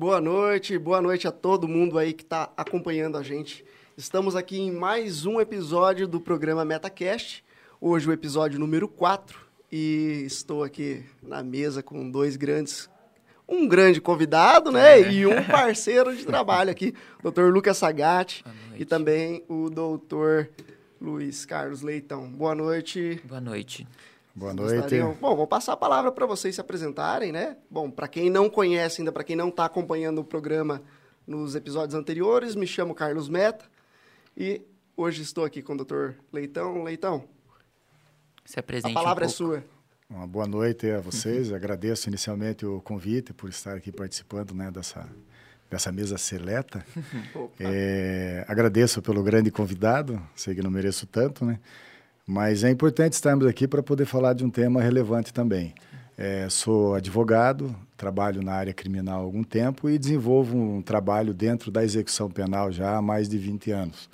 Boa noite, boa noite a todo mundo aí que está acompanhando a gente. Estamos aqui em mais um episódio do programa MetaCast. Hoje o episódio número 4 e estou aqui na mesa com dois grandes um grande convidado, né? É. E um parceiro de trabalho aqui, Dr. Lucas Sagatti e também o Dr. Luiz Carlos Leitão. Boa noite. Boa noite. Boa noite. Bom, vou passar a palavra para vocês se apresentarem, né? Bom, para quem não conhece ainda, para quem não está acompanhando o programa nos episódios anteriores, me chamo Carlos Meta e hoje estou aqui com o Dr. Leitão. Leitão, se apresente a palavra um é sua. Uma boa noite a vocês. Agradeço inicialmente o convite por estar aqui participando né, dessa, dessa mesa seleta. é, agradeço pelo grande convidado, sei que não mereço tanto, né? Mas é importante estarmos aqui para poder falar de um tema relevante também. É, sou advogado, trabalho na área criminal há algum tempo e desenvolvo um trabalho dentro da execução penal já há mais de 20 anos.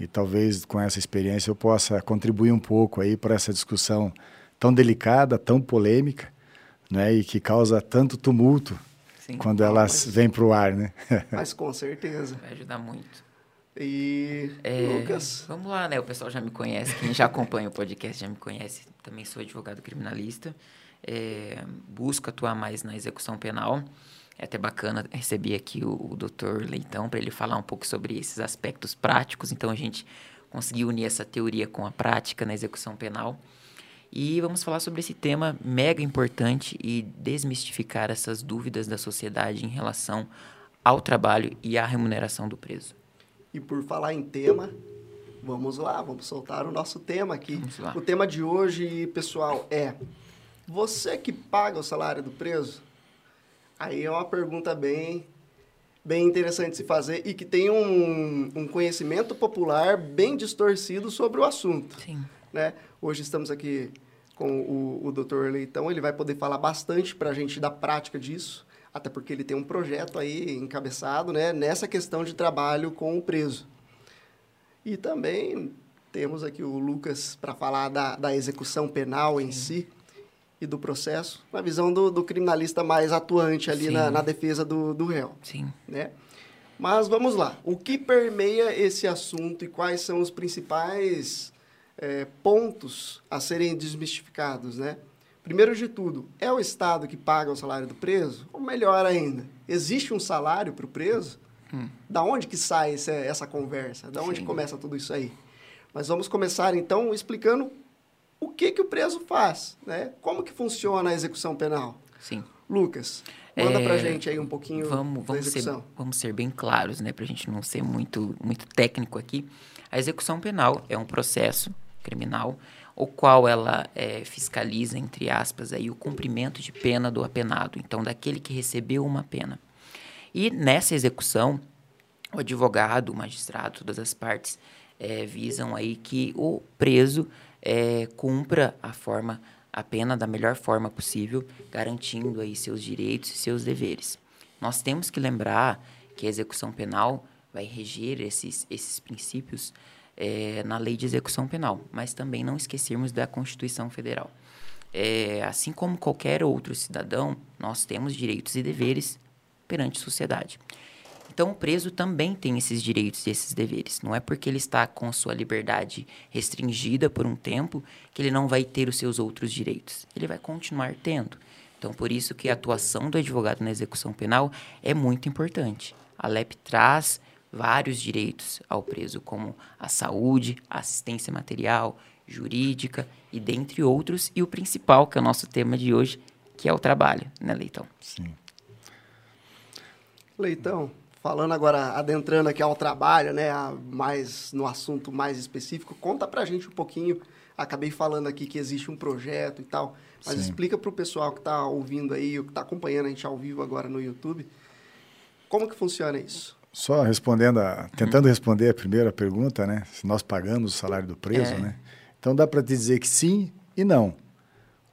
E talvez com essa experiência eu possa contribuir um pouco aí para essa discussão tão delicada, tão polêmica, né, e que causa tanto tumulto Sim, quando elas mas... vêm para o ar, né? mas com certeza. Vai ajudar muito. E é, Lucas? Vamos lá, né? O pessoal já me conhece, quem já acompanha o podcast já me conhece. Também sou advogado criminalista. É, busco atuar mais na execução penal. É até bacana receber aqui o, o doutor Leitão para ele falar um pouco sobre esses aspectos práticos. Então a gente conseguiu unir essa teoria com a prática na execução penal. E vamos falar sobre esse tema mega importante e desmistificar essas dúvidas da sociedade em relação ao trabalho e à remuneração do preso. E por falar em tema, vamos lá, vamos soltar o nosso tema aqui. O tema de hoje, pessoal, é: você que paga o salário do preso? Aí é uma pergunta bem, bem interessante de se fazer e que tem um, um conhecimento popular bem distorcido sobre o assunto. Sim. Né? Hoje estamos aqui com o, o Dr. Leitão, ele vai poder falar bastante para a gente da prática disso até porque ele tem um projeto aí encabeçado né, nessa questão de trabalho com o preso. E também temos aqui o Lucas para falar da, da execução penal em si e do processo, na visão do, do criminalista mais atuante ali na, na, defesa do, do réu. Sim. Né? Mas vamos lá. O que permeia esse assunto e quais são os principais é, pontos a serem desmistificados, né? Primeiro de tudo, é o Estado que paga o salário do preso? Ou melhor ainda, existe um salário para o preso? Hum. Da onde que sai essa, essa conversa? Da onde Sim. começa tudo isso aí? Mas vamos começar, então, explicando o que, que o preso faz, né? Como que funciona a execução penal? Sim. Lucas, manda é, pra gente aí um pouquinho vamos, vamos execução. Ser, vamos ser bem claros, né? Pra gente não ser muito, muito técnico aqui. A execução penal é um processo criminal o qual ela é, fiscaliza, entre aspas, aí, o cumprimento de pena do apenado, então daquele que recebeu uma pena. E nessa execução, o advogado, o magistrado, todas as partes é, visam aí que o preso é, cumpra a forma, a pena da melhor forma possível, garantindo aí seus direitos e seus deveres. Nós temos que lembrar que a execução penal vai reger esses, esses princípios é, na lei de execução penal, mas também não esquecermos da Constituição Federal. É, assim como qualquer outro cidadão, nós temos direitos e deveres perante a sociedade. Então, o preso também tem esses direitos e esses deveres. Não é porque ele está com sua liberdade restringida por um tempo que ele não vai ter os seus outros direitos. Ele vai continuar tendo. Então, por isso que a atuação do advogado na execução penal é muito importante. A LEP traz vários direitos ao preso, como a saúde, a assistência material, jurídica e dentre outros, e o principal, que é o nosso tema de hoje, que é o trabalho, né, Leitão? Sim. Leitão, falando agora, adentrando aqui ao trabalho, né, mais no assunto mais específico, conta pra gente um pouquinho, acabei falando aqui que existe um projeto e tal, mas Sim. explica pro pessoal que está ouvindo aí, ou que está acompanhando a gente ao vivo agora no YouTube, como que funciona isso? Só respondendo, a, tentando responder a primeira pergunta, né? Se nós pagamos o salário do preso, é. né? Então dá para dizer que sim e não.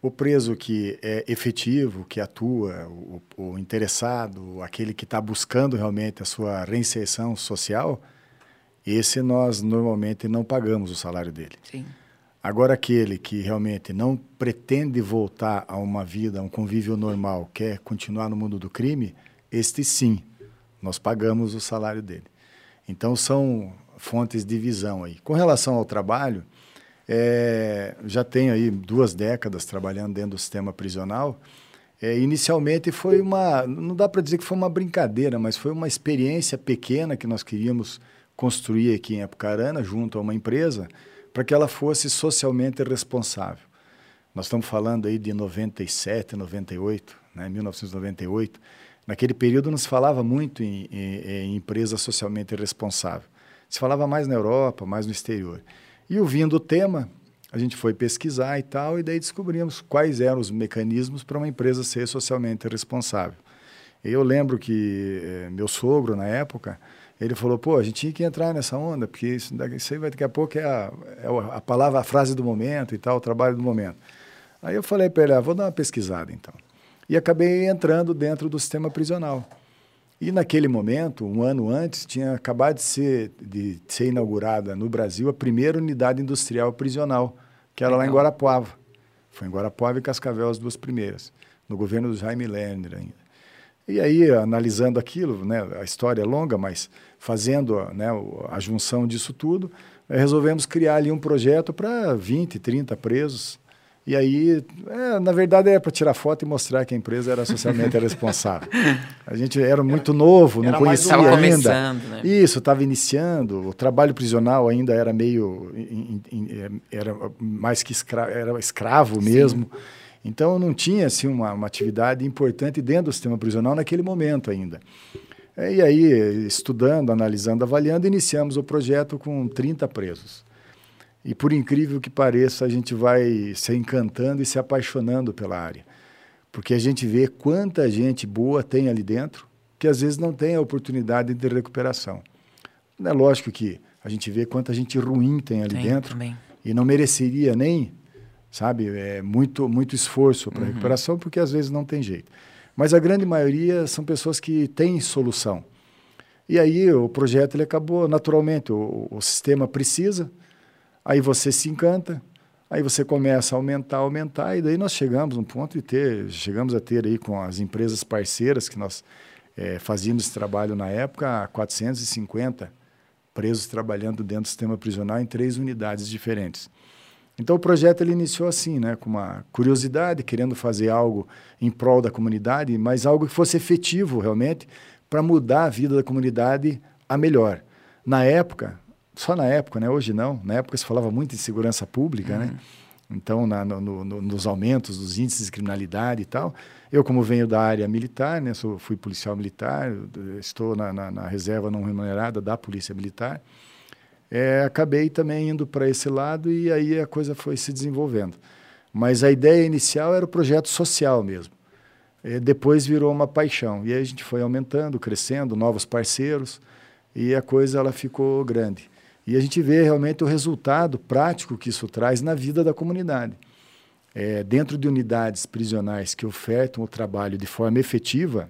O preso que é efetivo, que atua, o, o interessado, aquele que está buscando realmente a sua reinserção social, esse nós normalmente não pagamos o salário dele. Sim. Agora aquele que realmente não pretende voltar a uma vida, a um convívio normal, quer continuar no mundo do crime, este sim nós pagamos o salário dele. Então são fontes de visão aí. Com relação ao trabalho, é, já tenho aí duas décadas trabalhando dentro do sistema prisional. É, inicialmente foi uma, não dá para dizer que foi uma brincadeira, mas foi uma experiência pequena que nós queríamos construir aqui em Apucarana, junto a uma empresa, para que ela fosse socialmente responsável. Nós estamos falando aí de 97, 98, né, 1998. Naquele período não se falava muito em, em, em empresa socialmente responsável. Se falava mais na Europa, mais no exterior. E ouvindo o tema, a gente foi pesquisar e tal, e daí descobrimos quais eram os mecanismos para uma empresa ser socialmente responsável. Eu lembro que eh, meu sogro, na época, ele falou, pô, a gente tinha que entrar nessa onda, porque isso, isso aí vai, daqui a pouco é a, é a palavra, a frase do momento e tal, o trabalho do momento. Aí eu falei para ele, ah, vou dar uma pesquisada então e acabei entrando dentro do sistema prisional. E naquele momento, um ano antes, tinha acabado de ser, de ser inaugurada no Brasil a primeira unidade industrial prisional, que era Legal. lá em Guarapuava. Foi em Guarapuava e Cascavel as duas primeiras, no governo do Jaime Lerner ainda. E aí, analisando aquilo, né, a história é longa, mas fazendo né, a junção disso tudo, resolvemos criar ali um projeto para 20, 30 presos, e aí, é, na verdade, é para tirar foto e mostrar que a empresa era socialmente responsável. A gente era muito novo, não conhecia ainda. Né? Isso, estava iniciando. O trabalho prisional ainda era meio, é, era mais que escravo, era escravo mesmo. Sim. Então, não tinha assim uma, uma atividade importante dentro do sistema prisional naquele momento ainda. E aí, estudando, analisando, avaliando, iniciamos o projeto com 30 presos. E por incrível que pareça, a gente vai se encantando e se apaixonando pela área. Porque a gente vê quanta gente boa tem ali dentro, que às vezes não tem a oportunidade de recuperação. É lógico que a gente vê quanta gente ruim tem ali tem, dentro também. e não mereceria nem, sabe, é, muito, muito esforço para uhum. recuperação, porque às vezes não tem jeito. Mas a grande maioria são pessoas que têm solução. E aí o projeto ele acabou naturalmente, o, o sistema precisa, Aí você se encanta, aí você começa a aumentar, aumentar, e daí nós chegamos um ponto de ter, chegamos a ter aí com as empresas parceiras que nós é, fazíamos esse trabalho na época, 450 presos trabalhando dentro do sistema prisional em três unidades diferentes. Então o projeto ele iniciou assim, né, com uma curiosidade, querendo fazer algo em prol da comunidade, mas algo que fosse efetivo realmente para mudar a vida da comunidade a melhor. Na época, só na época, né? Hoje não. Na época se falava muito em segurança pública, né? uhum. né? Então, na, no, no, nos aumentos dos índices de criminalidade e tal. Eu, como venho da área militar, né? Sou, fui policial militar, estou na, na, na reserva não remunerada da Polícia Militar. É, acabei também indo para esse lado e aí a coisa foi se desenvolvendo. Mas a ideia inicial era o projeto social mesmo. É, depois virou uma paixão. E aí a gente foi aumentando, crescendo, novos parceiros, e a coisa ela ficou grande. E a gente vê realmente o resultado prático que isso traz na vida da comunidade. É, dentro de unidades prisionais que ofertam o trabalho de forma efetiva,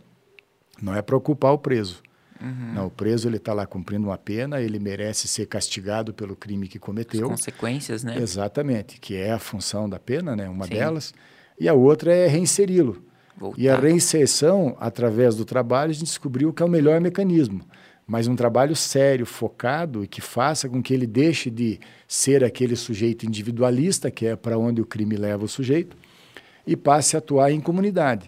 não é para ocupar o preso. Uhum. Não, o preso ele está lá cumprindo uma pena, ele merece ser castigado pelo crime que cometeu. As consequências, né? Exatamente, que é a função da pena, né? Uma Sim. delas. E a outra é reinseri-lo. E a reinserção, através do trabalho, a gente descobriu que é o melhor mecanismo mas um trabalho sério, focado e que faça com que ele deixe de ser aquele sujeito individualista, que é para onde o crime leva o sujeito, e passe a atuar em comunidade.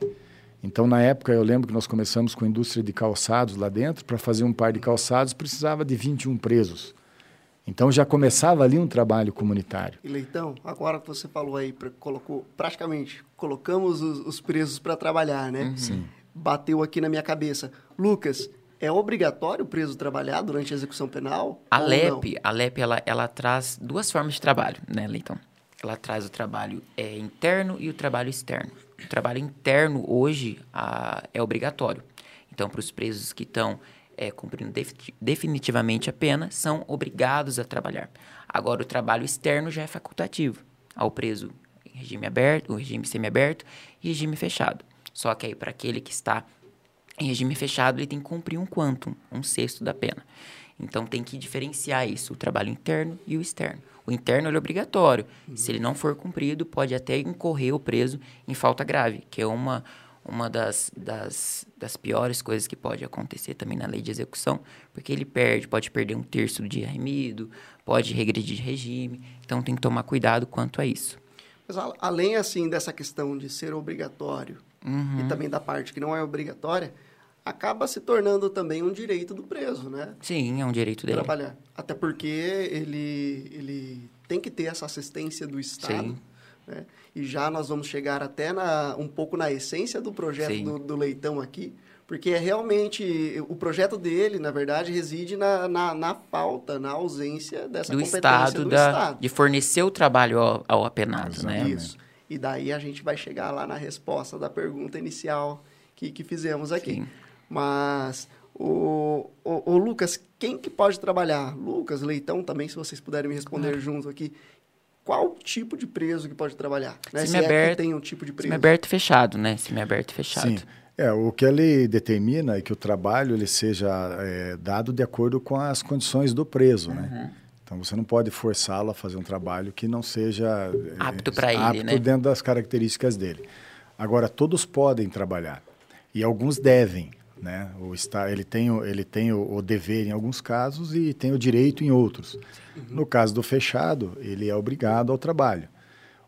Então, na época, eu lembro que nós começamos com a indústria de calçados lá dentro. Para fazer um par de calçados, precisava de 21 presos. Então, já começava ali um trabalho comunitário. E Leitão, agora que você falou aí, colocou, praticamente colocamos os, os presos para trabalhar, né? Uhum. Sim. Bateu aqui na minha cabeça. Lucas, é obrigatório o preso trabalhar durante a execução penal? A LEP, a LEP ela, ela traz duas formas de trabalho, né, Leitão? Ela traz o trabalho é, interno e o trabalho externo. O trabalho interno, hoje, a, é obrigatório. Então, para os presos que estão é, cumprindo definitivamente a pena, são obrigados a trabalhar. Agora, o trabalho externo já é facultativo ao preso em regime aberto, regime semiaberto e regime fechado. Só que aí, para aquele que está em regime fechado, ele tem que cumprir um quantum, um sexto da pena. Então tem que diferenciar isso, o trabalho interno e o externo. O interno é obrigatório. Uhum. Se ele não for cumprido, pode até incorrer o preso em falta grave, que é uma, uma das, das, das piores coisas que pode acontecer também na lei de execução, porque ele perde, pode perder um terço do dia remido, pode regredir de regime, então tem que tomar cuidado quanto a isso. Mas além assim dessa questão de ser obrigatório uhum. e também da parte que não é obrigatória, acaba se tornando também um direito do preso, né? Sim, é um direito dele. Trabalhar. Até porque ele, ele tem que ter essa assistência do Estado. Sim. Né? E já nós vamos chegar até na, um pouco na essência do projeto do, do, Leitão aqui, porque é realmente o projeto dele, na verdade, reside na, na, na falta, na ausência dessa do competência estado do da, Estado. De fornecer o trabalho ao, ao apenado, né? Isso. E daí a gente vai chegar lá na resposta da pergunta inicial que, que fizemos aqui. Sim. Mas, o, o, o, Lucas, quem que pode trabalhar? Lucas, Leitão também, se vocês puderem me responder claro. juntos aqui. Qual tipo de preso que pode trabalhar? Né? Se é tem um tipo de preso. aberto e fechado, né? aberto e fechado. Sim. É, o que ele determina é que o trabalho ele seja é, dado de acordo com as condições do preso, né? uhum. né? Então você não pode forçá-lo a fazer um trabalho que não seja é, apto para ele, apto né? dentro das características dele. Agora todos podem trabalhar e alguns devem. Né? O está, ele tem, ele tem o, o, dever em alguns casos e tem o direito em outros. Uhum. No caso do fechado, ele é obrigado ao trabalho.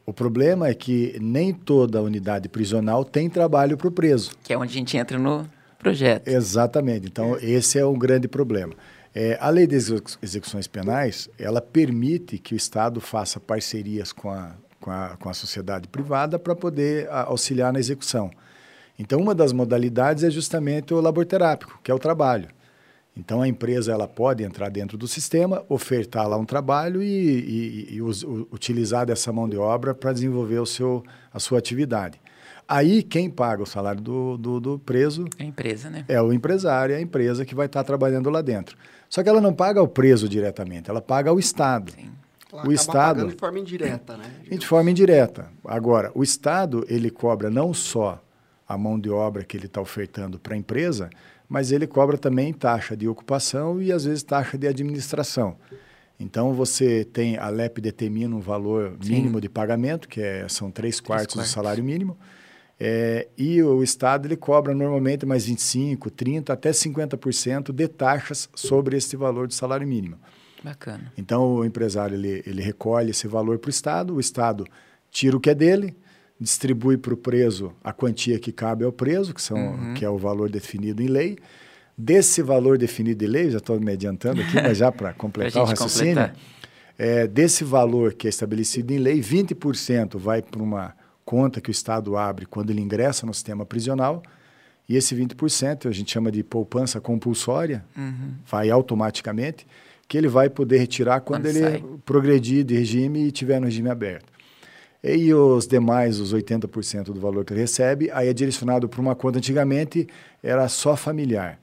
O problema é que nem toda unidade prisional tem trabalho para o preso. Que é onde a gente entra no projeto. Exatamente. Então, é. esse é um grande problema. É, a lei de execuções penais, ela permite que o Estado faça parcerias com a, com a, com a sociedade privada para poder auxiliar na execução. Então, uma das modalidades é justamente o laborterápico, que é o trabalho. Então, a empresa ela pode entrar dentro do sistema, ofertar lá um trabalho e, e, e us, utilizar dessa mão de obra para desenvolver o seu, a sua atividade. Aí, quem paga o salário do, do, do, preso... É a empresa, né? É o empresário, é a empresa que vai estar trabalhando lá dentro. Só que ela não paga o preso diretamente, ela paga o Estado. Sim. Ela o Estado... de forma indireta, né? De forma indireta. Agora, o Estado, ele cobra não só a mão de obra que ele está ofertando para a empresa, mas ele cobra também taxa de ocupação e às vezes taxa de administração. Então você tem a LEP determina um valor mínimo Sim. de pagamento, que é, são três quartos, quartos, do salário mínimo, é, e o Estado ele cobra normalmente mais 25, 30, até 50% de taxas sobre esse valor de salário mínimo. Bacana. Então o empresário ele, ele recolhe esse valor para o Estado, o Estado tira o que é dele, distribui para o preso a quantia que cabe ao preso, que, são, uhum. que é o valor definido em lei. Desse valor definido em lei, já estou me adiantando aqui, mas já para completar o raciocínio, é, desse valor que é estabelecido em lei, 20% vai para uma conta que o Estado abre quando ele ingressa no sistema prisional, e esse 20% a gente chama de poupança compulsória, uhum. vai automaticamente, que ele vai poder retirar quando, quando ele sai. progredir de regime e estiver no regime aberto. E os demais, os 80% do valor que ele recebe, aí é direcionado para uma conta. Antigamente era só familiar.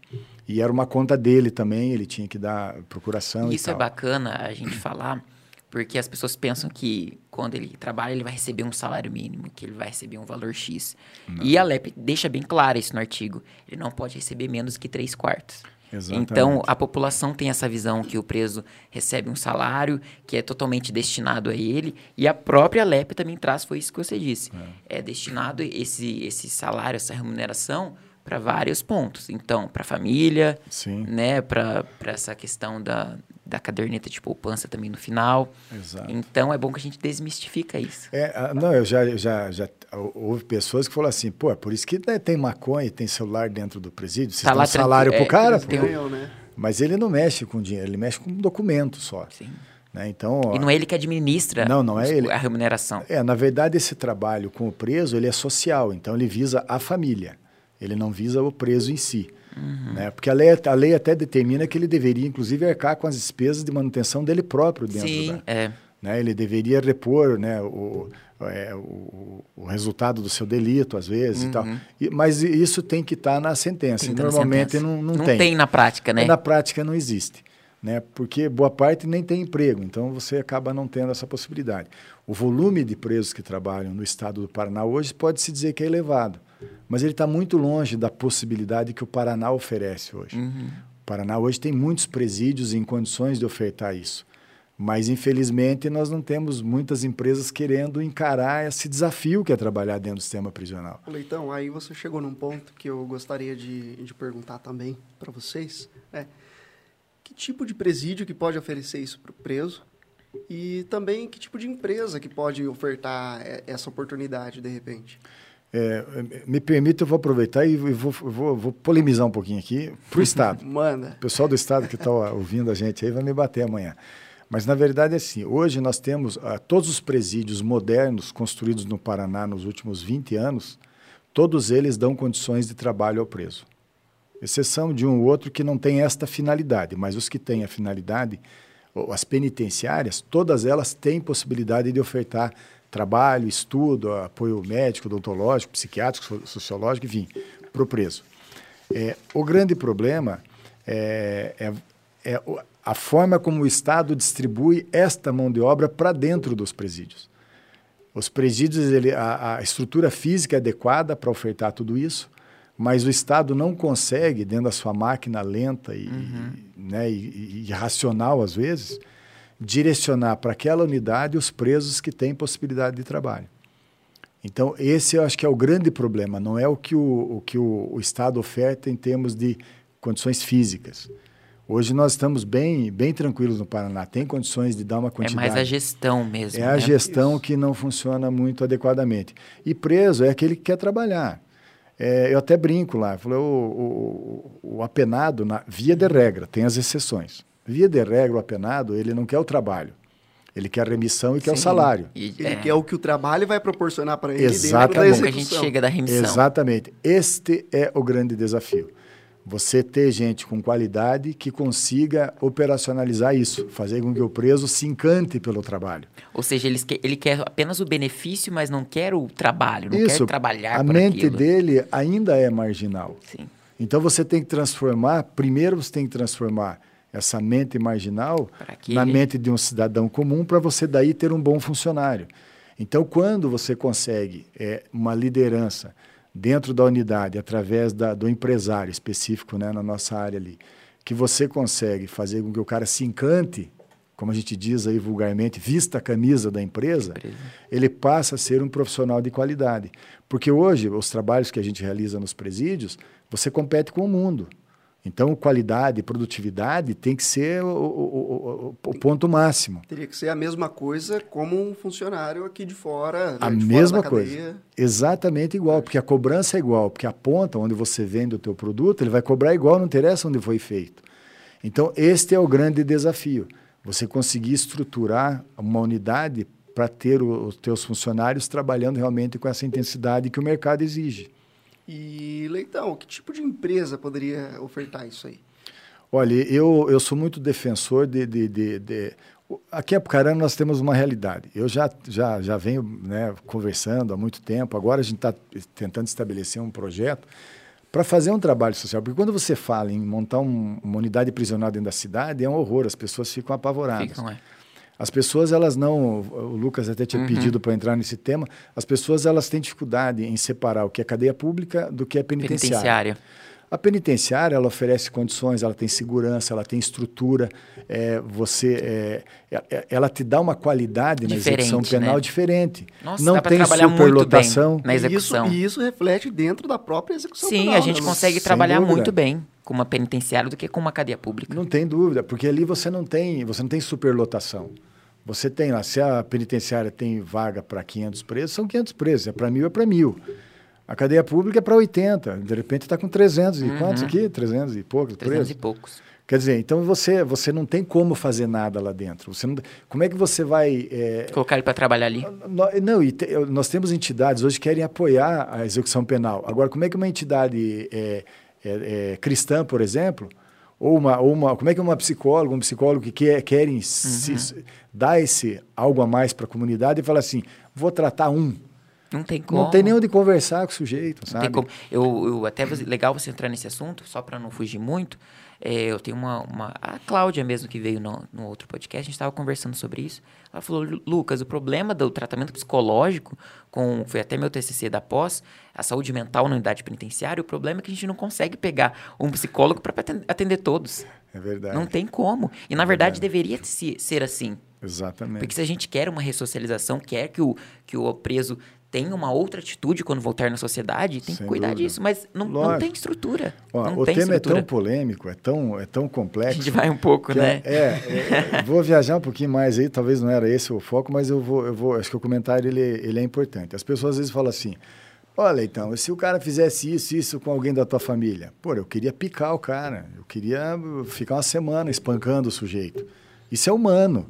E era uma conta dele também, ele tinha que dar procuração. Isso é bacana a gente falar, porque as pessoas pensam que quando ele trabalha, ele vai receber um salário mínimo, que ele vai receber um valor X. Não. E a LEP deixa bem claro isso no artigo. Ele não pode receber menos que 3 quartos. Exatamente. Então, a população tem essa visão que o preso recebe um salário que é totalmente destinado a ele, e a própria LEP também traz, foi isso que você disse. É, é destinado esse, esse salário, essa remuneração para vários pontos. Então, para a família, Sim. né, para essa questão da, da caderneta de poupança também no final. Exato. Então é bom que a gente desmistifica isso. É, não, eu já, já, já houve pessoas que falaram assim, pô, é por isso que né, tem maconha e tem celular dentro do presídio, vocês tá dão salário para o é, cara, pô. Um... Né? Mas ele não mexe com dinheiro, ele mexe com documento só. Sim. Né? Então, e não é ele que administra não, não é ele. a remuneração. É, na verdade, esse trabalho com o preso ele é social, então ele visa a família, ele não visa o preso em si. Uhum. Né? Porque a lei, a lei até determina que ele deveria, inclusive, arcar com as despesas de manutenção dele próprio dentro Sim, da. É. Né? Ele deveria repor né, o, é, o, o, resultado do seu delito, às vezes, uhum. e tal. Uhum. E, mas isso tem que estar tá na sentença. Tá Normalmente na sentença. Não, não, não tem. tem na prática, né? Na prática não existe. Né? Porque boa parte nem tem emprego, então você acaba não tendo essa possibilidade. O volume de presos que trabalham no estado do Paraná hoje pode-se dizer que é elevado mas ele está muito longe da possibilidade que o Paraná oferece hoje. Uhum. O Paraná hoje tem muitos presídios em condições de ofertar isso. Mas, infelizmente, nós não temos muitas empresas querendo encarar esse desafio que é trabalhar dentro do sistema prisional. Leitão, aí você chegou num ponto que eu gostaria de, de perguntar também para vocês. É, que tipo de presídio que pode oferecer isso para o preso? E também que tipo de empresa que pode ofertar essa oportunidade, de repente? É, me permita, eu vou aproveitar e vou, vou, vou polemizar um pouquinho aqui para o Estado. Manda. O pessoal do Estado que está ouvindo a gente aí vai me bater amanhã. Mas, na verdade, é assim, hoje nós temos uh, todos os presídios modernos construídos no Paraná nos últimos 20 anos, todos eles dão condições de trabalho ao preso. Exceção de um ou outro que não tem esta finalidade, mas os que têm a finalidade, as penitenciárias, todas elas têm possibilidade de ofertar trabalho, estudo, apoio médico, odontológico, psiquiátrico, sociológico, enfim, para o preso. É, o grande problema é, é, é a forma como o Estado distribui esta mão de obra para dentro dos presídios. Os presídios, ele, a, a estrutura física é adequada para ofertar tudo isso, mas o Estado não consegue, dentro da sua máquina lenta e, uhum. né, e, e racional, às vezes, direcionar para aquela unidade os presos que têm possibilidade de trabalho. Então, esse eu acho que é o grande problema, não é o que o, o que o, o Estado oferta em termos de condições físicas. Hoje nós estamos bem, bem tranquilos no Paraná. Tem condições de dar uma quantidade. É mais a gestão mesmo. É né? a gestão Isso. que não funciona muito adequadamente. E preso é aquele que quer trabalhar. É, eu até brinco lá, falei, o, o, o, apenado, na, via de regra, tem as exceções. Via de regra, o apenado, ele não quer o trabalho. Ele quer a remissão e Sim. quer o salário. E, ele é. quer o que o trabalho vai proporcionar para ele Exatamente. Como que a gente chega da remissão. Exatamente. Este é o grande desafio. Você ter gente com qualidade que consiga operacionalizar isso, fazer com que o preso se encante pelo trabalho. Ou seja, ele, ele quer apenas o benefício, mas não quer o trabalho, não isso, quer trabalhar A mente aquilo. dele ainda é marginal. Sim. Então você tem que transformar, primeiro você tem que transformar essa mente marginal na mente de um cidadão comum para você daí ter um bom funcionário. Então, quando você consegue é, uma liderança dentro da unidade, através da, do empresário específico né, na nossa área ali, que você consegue fazer com que o cara se encante, como a gente diz aí vulgarmente, vista a camisa da empresa, empresa, ele passa a ser um profissional de qualidade. Porque hoje, os trabalhos que a gente realiza nos presídios, você compete com o mundo. Então, qualidade, produtividade tem que ser o, o, o, o, ponto máximo. Teria que ser a mesma coisa como um funcionário aqui de fora. Né, a de mesma fora coisa. Exatamente igual, porque a cobrança é igual, porque a ponta onde você vende o teu produto, ele vai cobrar igual, não interessa onde foi feito. Então, este é o grande desafio. Você conseguir estruturar uma unidade para ter os teus funcionários trabalhando realmente com essa intensidade que o mercado exige. E, Leitão, que tipo de empresa poderia ofertar isso aí? Olha, eu, eu sou muito defensor de, de, de, de... Aqui em Apucarana nós temos uma realidade. Eu já, já, já venho né, conversando há muito tempo, agora a gente está tentando estabelecer um projeto para fazer um trabalho social. Porque quando você fala em montar um, uma unidade prisional dentro da cidade, é um horror, as pessoas ficam apavoradas. Ficam, é. As pessoas, elas não. O Lucas até tinha uhum. pedido para entrar nesse tema. As pessoas, elas têm dificuldade em separar o que é cadeia pública do que é penitenciária. penitenciária. A penitenciária, ela oferece condições, ela tem segurança, ela tem estrutura. É, você, é, é, ela te dá uma qualidade diferente, na execução penal né? diferente. Nossa, não tem superlotação. na execução. E isso, e isso reflete dentro da própria execução Sim, penal. Sim, a gente né? consegue trabalhar muito bem com uma penitenciária do que com uma cadeia pública. Não tem dúvida, porque ali você não tem, você não tem superlotação. Você tem lá, se a penitenciária tem vaga para 500 presos, são 500 presos. É para mil, é para mil. A cadeia pública é para 80. De repente está com 300 e uhum. quantos aqui? 300 e poucos 300 presos. e poucos. Quer dizer, então você, você não tem como fazer nada lá dentro. Você não, como é que você vai... É... Colocar ele para trabalhar ali? Não, e te, nós temos entidades hoje que querem apoiar a execução penal. Agora, como é que uma entidade é, é, é cristã, por exemplo, ou uma, ou uma, como é que uma psicóloga, um psicólogo que quer, querem uhum. se, dar esse algo a mais para a comunidade e fala assim, vou tratar um. Não tem como. Não tem nem onde conversar com o sujeito, sabe? Não tem como. Eu, eu até legal você entrar nesse assunto, só para não fugir muito. É, eu tenho uma, uma. A Cláudia mesmo, que veio no, no outro podcast, a gente estava conversando sobre isso. Ela falou: Lucas, o problema do tratamento psicológico, com foi até meu TCC da pós, a saúde mental na unidade penitenciária, o problema é que a gente não consegue pegar um psicólogo para atender todos. É verdade. Não tem como. E, na é verdade, verdade, deveria ser assim. Exatamente. Porque se a gente quer uma ressocialização, quer que o, que o preso tenha uma outra atitude quando voltar na sociedade, tem Sem que cuidar dúvida. disso. Mas não, não tem estrutura. Ó, não o tem tema estrutura. é tão polêmico, é tão, é tão A complexo. gente vai um pouco, que né? É, é, é, vou viajar um pouquinho mais aí, talvez não era esse o foco, mas eu vou, eu vou acho que o comentário ele, ele é importante. As pessoas às vezes falam assim: olha, então, se o cara fizesse isso, isso com alguém da tua família, pô, eu queria picar o cara, eu queria ficar uma semana espancando o sujeito. Isso é humano.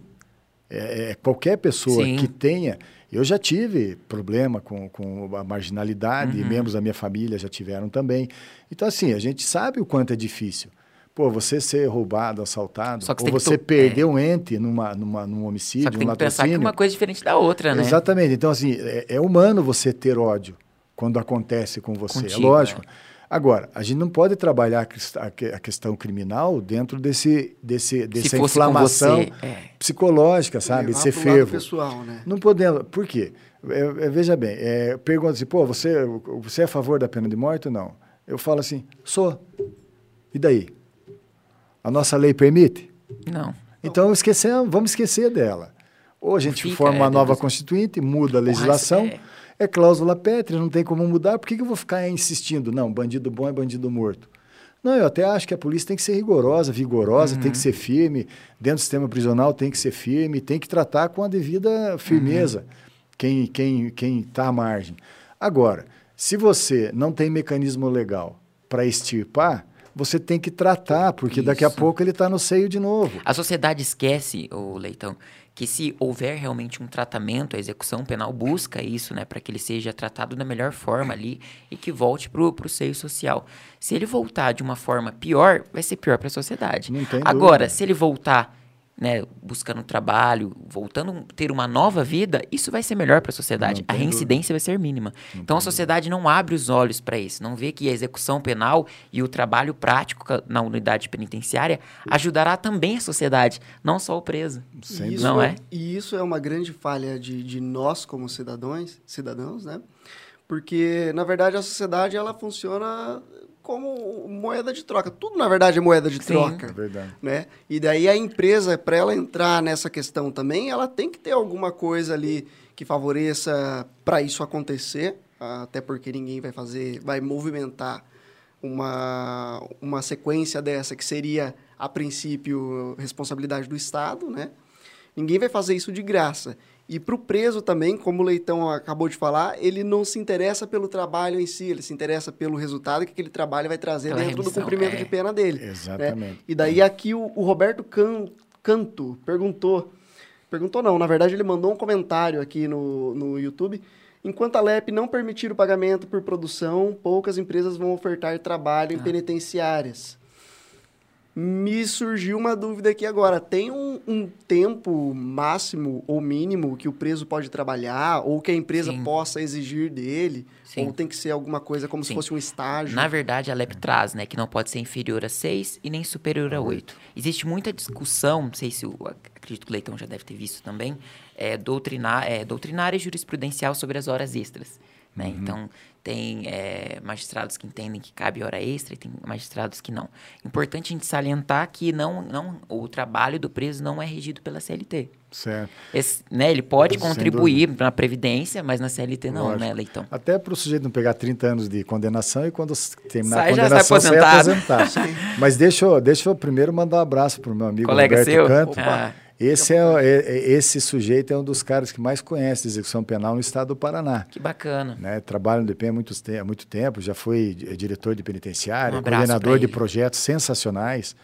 É, é qualquer pessoa Sim. que tenha. Eu já tive problema com, com a marginalidade, Uhum. membros da minha família já tiveram também. Então, assim, a gente sabe o quanto é difícil. Pô, você ser roubado, assaltado, Só que ou você perder um ente numa, numa, num homicídio, Só que tem que pensar que uma coisa é diferente da outra, né? Exatamente. Então, assim, é, é humano você ter ódio quando acontece com você. Contigo, é lógico. é. Agora, a gente não pode trabalhar a quest- a que- a questão criminal dentro desse, desse, dessa inflamação você, é. psicológica, sabe? Ser fervo. pessoal, né? Não podemos. Por quê? É, é, veja bem, é, pergunta assim, pô, você, você é a favor da pena de morte ou não? Eu falo assim, sou. E daí? A nossa lei permite? Não. Então esquecemos, vamos esquecer dela. Ou a gente Fica, forma uma é, nova constituinte, muda a legislação, é. É. cláusula pétrea, não tem como mudar. Por que, que eu vou ficar insistindo? Não, bandido bom é bandido morto. Não, eu até acho que a polícia tem que ser rigorosa, vigorosa, tem que Uhum. ser firme, dentro do sistema prisional tem que ser firme, tem que tratar com a devida firmeza Uhum. quem quem quem está à margem. Agora, se você não tem mecanismo legal para extirpar, você tem que tratar, porque daqui a Isso. pouco ele está no seio de novo. A sociedade esquece, o Leitão, que se houver realmente um tratamento, a execução penal busca isso, né, para que ele seja tratado da melhor forma ali e que volte pro, pro seio social. Se ele voltar de uma forma pior, vai ser pior para a sociedade. Agora, se ele voltar, né, buscando trabalho, voltando a ter uma nova vida, isso vai ser melhor para a sociedade. Não A reincidência vai ser mínima. então a sociedade não abre os olhos para isso, não vê que a execução penal e o trabalho prático na unidade penitenciária ajudará também a sociedade, não só o preso. Sem E isso Não é? E isso é uma grande falha de, de nós como cidadãos, cidadãos, né? Porque, na verdade, a sociedade ela funciona como moeda de troca. Tudo, na verdade, é moeda de Sim. É troca. verdade. Né? E daí a empresa, para ela entrar nessa questão também, ela tem que ter alguma coisa ali que favoreça para isso acontecer, até porque ninguém vai fazer, vai movimentar uma, uma sequência dessa que seria, a princípio, responsabilidade do Estado, né? Ninguém vai fazer isso de graça. E para o preso também, como o Leitão acabou de falar, ele não se interessa pelo trabalho em si, ele se interessa pelo resultado que aquele trabalho vai trazer Pela dentro do remissão, cumprimento é. de pena dele. né? Exatamente. E daí aqui o, o Roberto Can- Canto perguntou, perguntou não, na verdade ele mandou um comentário aqui no, no YouTube. Enquanto a LEP não permitir o pagamento por produção, poucas empresas vão ofertar trabalho em Ah. penitenciárias. Me surgiu uma dúvida aqui agora. Tem um, um tempo máximo ou mínimo que o preso pode trabalhar, ou que a empresa Sim. possa exigir dele? Sim. Ou tem que ser alguma coisa como se Sim. fosse um estágio? Na verdade, a LEP traz, né, que não pode ser inferior a 6 e nem superior a 8. Existe muita discussão, não sei se o acredito que o Leitão já deve ter visto também, é, doutrinar, é, doutrinária e jurisprudencial sobre as horas extras. Né? Então, tem é, magistrados que entendem que cabe hora extra e tem magistrados que não. Importante a gente salientar que não, não, o trabalho do preso não é regido pela CLT. Certo. Esse, né, ele pode Sem contribuir na Previdência, mas na CLT não, Lógico. né, Leitão? Até para o sujeito não pegar 30 anos de condenação e quando terminar Sai, a condenação sai aposentado. aposentado. Mas deixa eu, deixa eu primeiro mandar um abraço para o meu amigo Colega Roberto seu? Canto. Opa. Esse, é, é- é- esse sujeito é um dos caras que mais conhece a execução penal no estado do Paraná. Que bacana. Né? Trabalha no DP há muito, há muito tempo, já foi di- diretor de penitenciária, Um coordenador de projetos sensacionais,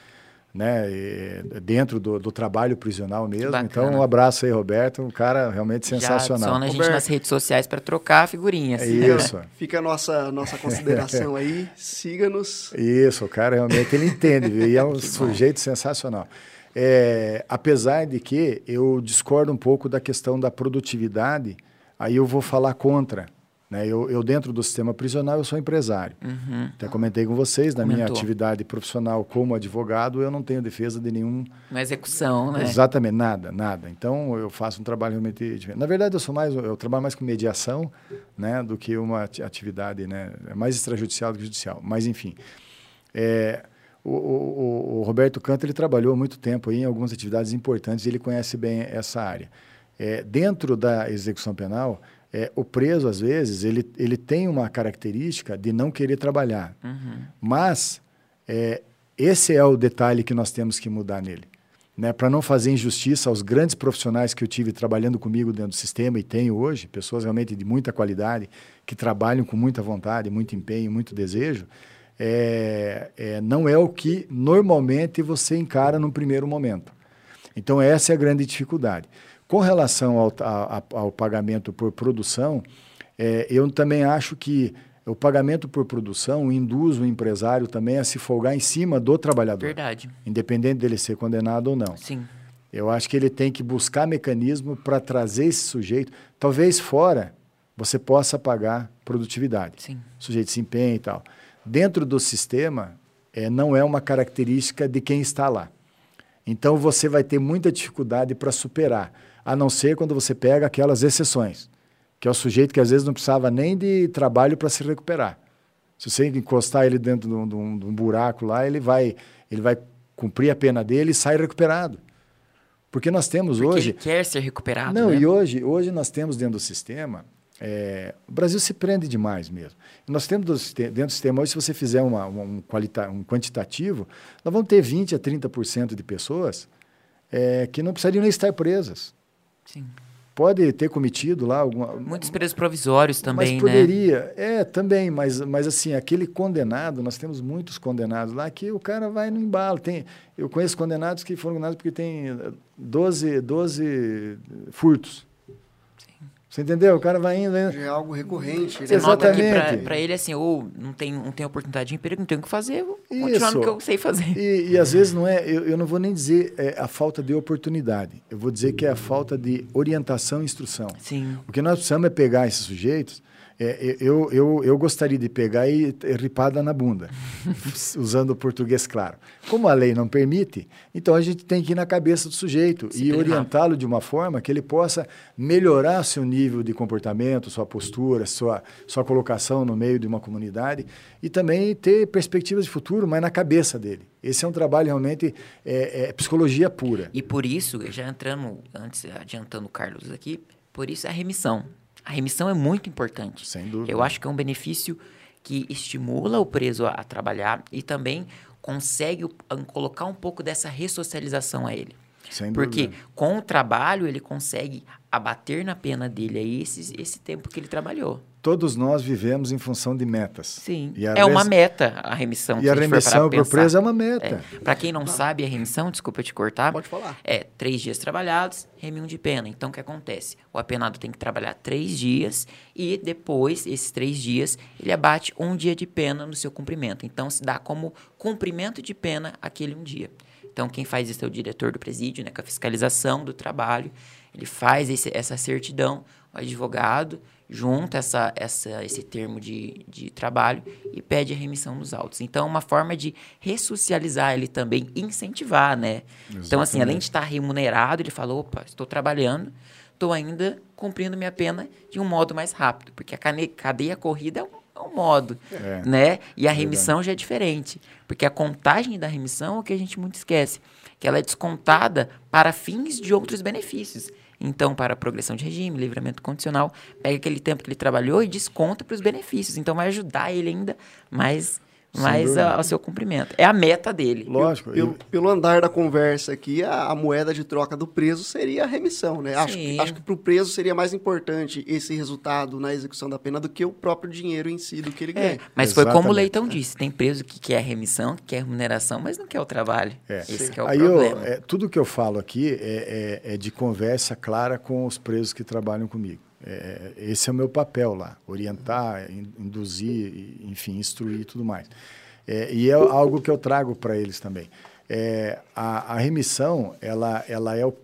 né? E dentro do, do trabalho prisional mesmo. bacana. Então, um abraço aí, Roberto, um cara realmente Já sensacional. adiciona a gente Roberto. nas redes sociais para trocar figurinhas. É isso. Fica a nossa, nossa consideração aí. Siga-nos. Isso, o cara realmente ele entende, viu? e é um Que bom. sujeito sensacional. É, apesar de que eu discordo um pouco da questão da produtividade, aí eu vou falar contra. Né? Eu, eu, dentro do sistema prisional, eu sou empresário. Uhum. Até comentei com vocês, na minha atividade profissional como advogado, eu não tenho defesa de nenhum... Na execução, né? Exatamente, nada, nada. Então, eu faço um trabalho realmente. Na verdade, eu sou mais, eu trabalho mais com mediação, né, do que uma ati- atividade, né, é mais extrajudicial do que judicial. Mas, enfim, é, o, o, o, Roberto Canto ele trabalhou há muito tempo em algumas atividades importantes e ele conhece bem essa área. É, dentro da execução penal, é, o preso, às vezes, ele, ele tem uma característica de não querer trabalhar. Uhum. Mas é, esse é o detalhe que nós temos que mudar nele. Né, para não fazer injustiça aos grandes profissionais que eu tive trabalhando comigo dentro do sistema e tenho hoje, pessoas realmente de muita qualidade, que trabalham com muita vontade, muito empenho, muito desejo, é, é, não é o que normalmente você encara no primeiro momento. Então, essa é a grande dificuldade. Com relação ao, a, ao pagamento por produção, é, eu também acho que o pagamento por produção induz o empresário também a se folgar em cima do trabalhador. Verdade. Independente dele ser condenado ou não. Sim. Eu acho que ele tem que buscar mecanismo para trazer esse sujeito. Talvez fora você possa pagar produtividade. Sim. O sujeito se empenha e tal. Dentro do sistema, é, não é uma característica de quem está lá. Então você vai ter muita dificuldade para superar, a não ser quando você pega aquelas exceções que é o sujeito que às vezes não precisava nem de trabalho para se recuperar. Se você encostar ele dentro de um, de, um, buraco lá, ele vai, ele vai cumprir a pena dele e sai recuperado. Porque nós temos Porque hoje. Ele quer ser recuperado. Não, né? e hoje, hoje nós temos dentro do sistema. É, o Brasil se prende demais mesmo. Nós temos dentro do sistema, hoje, se você fizer uma, um, um quantitativo, nós vamos ter 20% a 30% de pessoas é, que não precisariam nem estar presas. Sim pode ter cometido lá alguma. Muitos presos provisórios também, mas poderia, né? É, também, mas, mas assim, aquele condenado, nós temos muitos condenados lá que o cara vai no embalo. Tem, eu conheço condenados que foram condenados porque tem 12, 12 furtos. Você entendeu? O cara vai indo. indo. É algo recorrente. Né? Exatamente. Para ele, assim, ou não tem, não tem oportunidade de emprego, não tem o que fazer, vou continuar no que eu sei fazer. E, e às vezes não é, eu, eu, não vou nem dizer é, a falta de oportunidade, eu vou dizer que é a falta de orientação e instrução. Sim. O que nós precisamos é pegar esses sujeitos é, eu, eu, eu gostaria de pegar e ripada na bunda, usando o português claro. Como a lei não permite, então a gente tem que ir na cabeça do sujeito Se e orientá-lo de uma forma que ele possa melhorar seu nível de comportamento, sua postura, sua, sua colocação no meio de uma comunidade e também ter perspectivas de futuro, mas na cabeça dele. Esse é um trabalho realmente é, é psicologia pura. E por isso, já entrando, antes, adiantando o Carlos aqui, por isso é a remissão. A remissão é muito importante. Sem dúvida. Eu acho que é um benefício que estimula o preso a, a trabalhar e também consegue um, colocar um pouco dessa ressocialização a ele. Sem Porque dúvida. com o trabalho ele consegue abater na pena dele aí esse, esse tempo que ele trabalhou. Todos nós vivemos em função de metas. Sim. é uma meta a remissão. E a, a remissão para o preso é uma meta. É. Para quem não ah. sabe, a remissão, desculpa eu te cortar. Pode falar. É três dias trabalhados, remi um de pena. Então o que acontece? O apenado tem que trabalhar três dias e depois, esses três dias, ele abate um dia de pena no seu cumprimento. Então se dá como cumprimento de pena aquele um dia. Então, quem faz isso é o diretor do presídio, né, com a fiscalização do trabalho. Ele faz esse, essa certidão, o advogado junta essa, essa, esse termo de, de trabalho e pede a remissão dos autos. Então, é uma forma de ressocializar ele também, incentivar, né? Exatamente. Então, assim, além de estar remunerado, ele falou, opa, estou trabalhando, estou ainda cumprindo minha pena de um modo mais rápido, porque a cadeia corrida é um, é um modo, é. né? E a remissão já é diferente, porque a contagem da remissão é o que a gente muito esquece, que ela é descontada para fins de outros benefícios. Então, para a progressão de regime, livramento condicional, pega aquele tempo que ele trabalhou e desconta para os benefícios. Então, vai ajudar ele ainda mais mais ao seu cumprimento. É a meta dele. Lógico. Pelo, pelo andar da conversa aqui, a, a, moeda de troca do preso seria a remissão, né? Acho, acho que para o preso seria mais importante esse resultado na execução da pena do que o próprio dinheiro em si, do que ele é, ganha. Mas Exatamente. foi como o Leitão disse, tem preso que quer remissão, que quer remuneração, mas não quer o trabalho. É. Esse é o Aí problema. Eu, é, tudo que eu falo aqui é, é, é de conversa clara com os presos que trabalham comigo. É, esse é o meu papel lá, orientar, induzir, enfim, instruir e tudo mais. É, e é algo que eu trago para eles também. É, a, a, remissão, ela, ela é, o,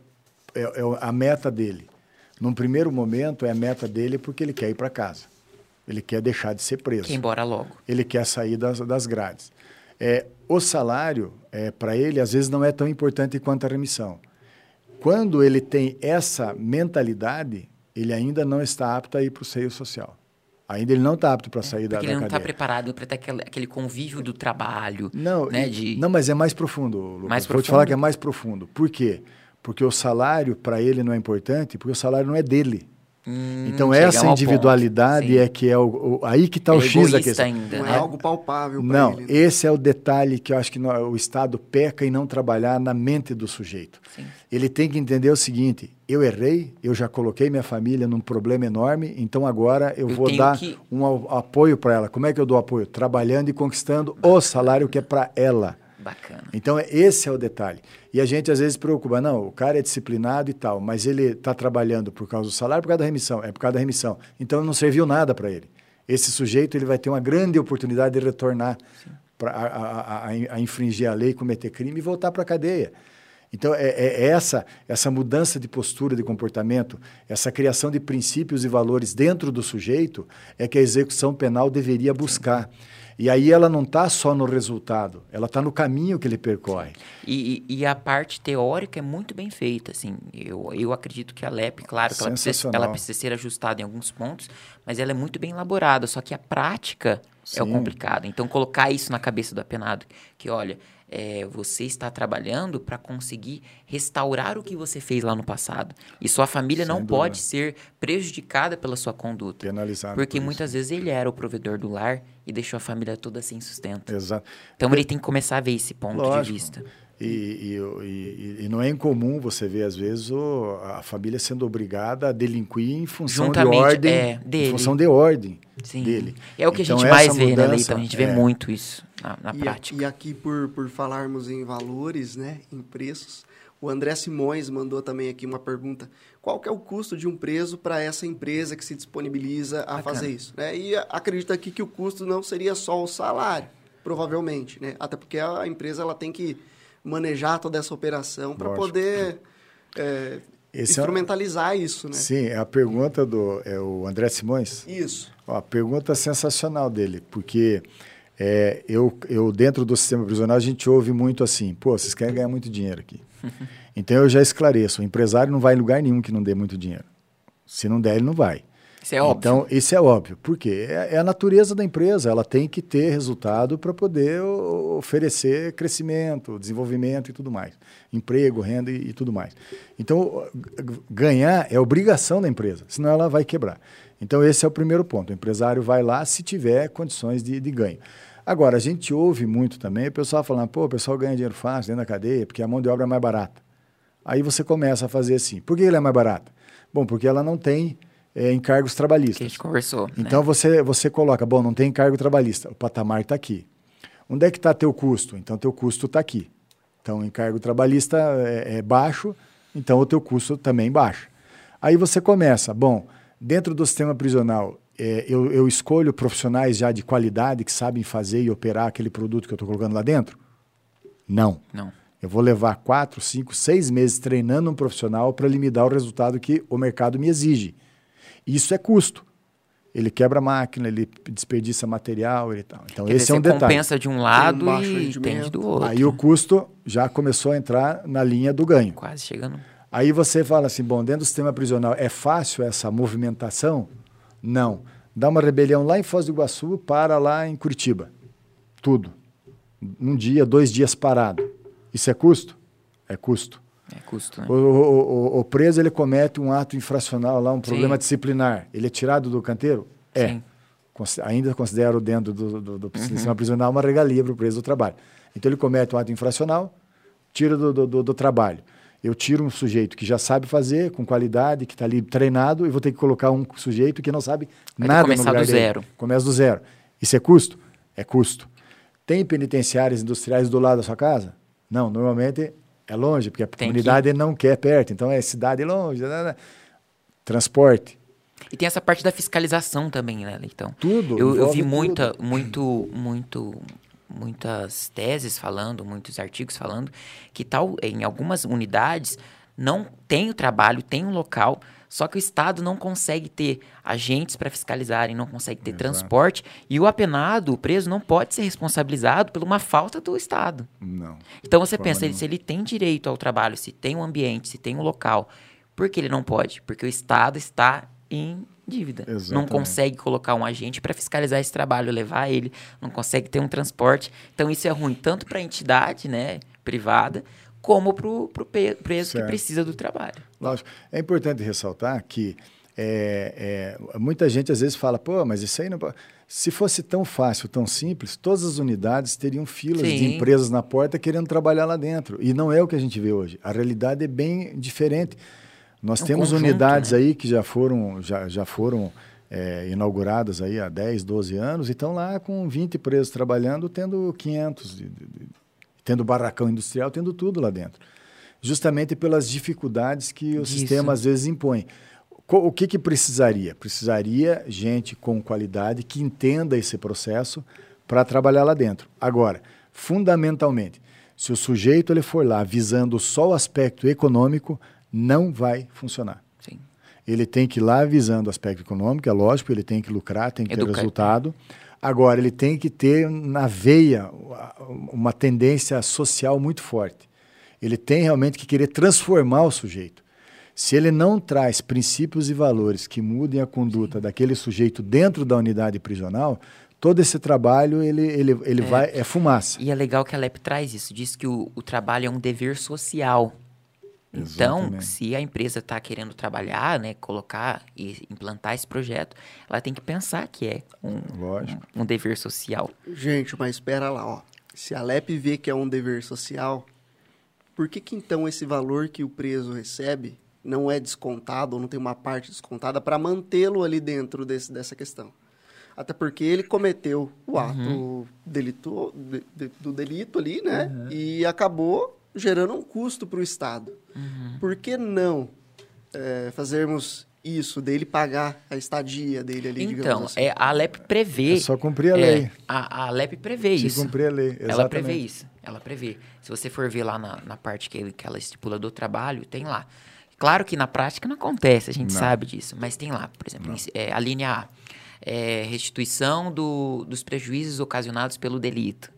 é, é, a meta dele. Num primeiro momento, é a meta dele porque ele quer ir para casa. Ele quer deixar de ser preso. Quer ir embora logo. Ele quer sair das, das grades. É, o salário, é, para ele, às vezes não é tão importante quanto a remissão. Quando ele tem essa mentalidade, ele ainda não está apto a ir para o seio social. Ainda ele não está apto para sair Porque da, da ele não está cadeia. preparado para ter aquele, aquele convívio do trabalho. Não, né, de- não, mas é mais profundo, Lucas. Mais Vou te falar que é mais profundo. Por quê? Porque o salário para ele não é importante, porque o salário não é dele. Hum, Então essa individualidade ponto. É que é o, o- aí que está o é X da questão. ainda, Não né? é algo palpável para Não, ele. né? esse é o detalhe que eu acho que o Estado peca em não trabalhar na mente do sujeito. Sim. Ele tem que entender o seguinte: eu errei, eu já coloquei minha família num problema enorme, então agora eu, Eu vou dar que- um apoio para ela. Como é que eu dou apoio? Trabalhando e conquistando o salário que é para ela. Bacana. Então, esse é o detalhe. E a gente às vezes preocupa, não, o cara é disciplinado e tal, mas ele está trabalhando por causa do salário, por causa da remissão, é por causa da remissão. Então, não serviu nada para ele. Esse sujeito ele vai ter uma grande oportunidade de retornar pra, a, a- a- a infringir a lei, cometer crime e voltar para a cadeia. Então, é, é essa, essa mudança de postura, de comportamento, essa criação de princípios e valores dentro do sujeito é que a execução penal deveria buscar. E aí ela não está só no resultado, ela está no caminho que ele percorre. E, e- a parte teórica é muito bem feita, assim. Eu, eu acredito que a LEP, claro, que ela precisa, ela precisa ser ajustada em alguns pontos, mas ela é muito bem elaborada. Só que a prática é o Sim. complicado. Então, colocar isso na cabeça do apenado, que olha, é, você está trabalhando para conseguir restaurar o que você fez lá no passado. E sua família Sem não dúvida. pode ser prejudicada pela sua conduta. Penalizado. Porque por muitas vezes ele era o provedor do lar e deixou a família toda sem sustento. Exato. Então ele tem que começar a ver esse ponto de Lógico. vista. E, e, e- e não é incomum você ver, às vezes, o- a família sendo obrigada a delinquir em função Juntamente, de ordem. é, em dele. função de ordem Sim. dele. É o que Então, a gente mais vê, né, mudança, Leitão? A gente vê é, muito isso na, na E, prática. e aqui, por, por falarmos em valores, né, em preços, o André Simões mandou também aqui uma pergunta. Qual que é o custo de um preso para essa empresa que se disponibiliza a Bacana. fazer isso? Né? E acredita aqui que o custo não seria só o salário, provavelmente, né? Até porque a empresa ela tem que manejar toda essa operação para poder é, é- instrumentalizar isso, né? Sim, é a pergunta do é o André Simões. Isso. Ó, a pergunta sensacional dele, porque é, eu, eu, dentro do sistema prisional, a gente ouve muito assim, pô, vocês querem ganhar muito dinheiro aqui. então eu já esclareço, o empresário não vai em lugar nenhum que não dê muito dinheiro. Se não der, ele não vai. Isso é óbvio. Então, isso é óbvio. Por quê? É, é a natureza da empresa. Ela tem que ter resultado para poder oferecer crescimento, desenvolvimento e tudo mais. Emprego, renda e, e tudo mais. Então, ganhar é obrigação da empresa, senão ela vai quebrar. Então, esse é o primeiro ponto. O empresário vai lá se tiver condições de, de ganho. Agora, a gente ouve muito também o pessoal falando, pô, o pessoal ganha dinheiro fácil dentro da cadeia porque a mão de obra é mais barata. Aí você começa a fazer assim. Por que ela é mais barata? Bom, porque ela não tem eh, encargos que a trabalhistas. gente conversou. Então né? você, você coloca, bom, não tem encargo trabalhista, o patamar está aqui. Onde é que está teu custo? Então teu custo está aqui. Então o encargo trabalhista é, é baixo, então o teu custo também baixa. Aí você começa, bom, dentro do sistema prisional, é, eu, eu escolho profissionais já de qualidade que sabem fazer e operar aquele produto que eu estou colocando lá dentro? Não. Não. Eu vou levar quatro, cinco, seis meses treinando um profissional para ele me dar o resultado que o mercado me exige. Isso é custo. Ele quebra a máquina, ele desperdiça material e tal. Então, Quer esse dizer, é um você detalhe. compensa de um lado baixo e rendimento. tende do outro. Aí o custo já começou a entrar na linha do ganho. Quase chegando. Aí você fala assim, bom, dentro do sistema prisional é fácil essa movimentação? Não. Dá uma rebelião lá em Foz do Iguaçu, para lá em Curitiba. Tudo. Um dia, dois dias parado. Isso é custo? É custo. É custo, né? O, o- o- o preso ele comete um ato infracional lá, um problema Sim. disciplinar. Ele é tirado do canteiro? É. Sim. Ainda considero dentro do, do, do sistema prisional uma regalia para o preso do trabalho. Então ele comete um ato infracional, tira do, do- do trabalho. Eu tiro um sujeito que já sabe fazer, com qualidade, que está ali treinado, e vou ter que colocar um sujeito que não sabe Vai que nada no começar do dele. zero. Começa do zero. Isso é custo? É custo. Tem penitenciárias industriais do lado da sua casa? Não, normalmente é longe, porque a Tem comunidade não quer perto, então é cidade longe. né, né. Transporte. E tem essa parte da fiscalização também, né, Leitão? Tudo, Eu, eu vi tudo. muita, muito, muito, muitas teses falando, muitos artigos falando que tal em algumas unidades não tem o trabalho, tem um local, só que o Estado não consegue ter agentes para fiscalizarem, não consegue ter Exato. transporte e o apenado, o preso, não pode ser responsabilizado por uma falta do Estado. Não. Então você forma pensa, nenhuma. se ele tem direito ao trabalho, se tem um ambiente, se tem um local, por que ele não pode? Porque o Estado está em dívida. Não Exatamente. consegue colocar um agente para fiscalizar esse trabalho, levar ele, não consegue ter um transporte. Então isso é ruim tanto para a entidade, né, privada, como para o preso que Certo. precisa do trabalho. Lógico. É importante ressaltar que é, é, muita gente às vezes fala, pô, mas isso aí não. pode-" Se fosse tão fácil, tão simples, todas as unidades teriam filas de Sim. empresas na porta querendo trabalhar lá dentro. E não é o que a gente vê hoje. A realidade é bem diferente. Nós É um temos conjunto, unidades né? aí que já foram, já, já foram é, inauguradas aí há 10, 12 anos e estão lá com 20 presos trabalhando, tendo 500, de- de- de- tendo barracão industrial, tendo tudo lá dentro justamente pelas dificuldades que o Isso. sistema às vezes impõe. O que, que precisaria? Precisaria gente com qualidade que entenda esse processo para trabalhar lá dentro. Agora, fundamentalmente, se o sujeito ele for lá visando só o aspecto econômico, não vai funcionar. Sim. Ele tem que ir lá visando o aspecto econômico, é lógico, ele tem que lucrar, tem que ter resultado. Agora, ele tem que ter na veia uma tendência social muito forte. Ele tem realmente que querer transformar o sujeito. Se ele não traz princípios e valores que mudem a conduta daquele sujeito dentro da unidade prisional, todo esse trabalho ele, ele, ele vai é fumaça. E é legal que a LEP traz isso, diz que o, o trabalho é um dever social. Então, Exatamente. se a empresa está querendo trabalhar, né, colocar e implantar esse projeto, ela tem que pensar que é um, um, um dever social. Gente, mas espera lá, ó. Se a LEP vê que é um dever social, por que, que então esse valor que o preso recebe não é descontado ou não tem uma parte descontada para mantê-lo ali dentro desse, dessa questão? Até porque ele cometeu o ato delito, de- de- do delito ali, né? E acabou gerando um custo para o Estado. Por que não é, fazermos isso, dele pagar a estadia dele ali, Então, digamos assim? é, a LEP prevê... É só cumprir a é, lei. a, a LEP prevê Se isso. cumprir a lei, Ela exatamente. prevê isso. Ela prevê. Se você for ver lá na, na parte que, ele- que ela estipula do trabalho, tem lá. Claro que na prática não acontece, a gente Não. sabe disso. Mas tem lá, por exemplo, em- é, a linha A. é, restituição do- dos prejuízos ocasionados pelo delito.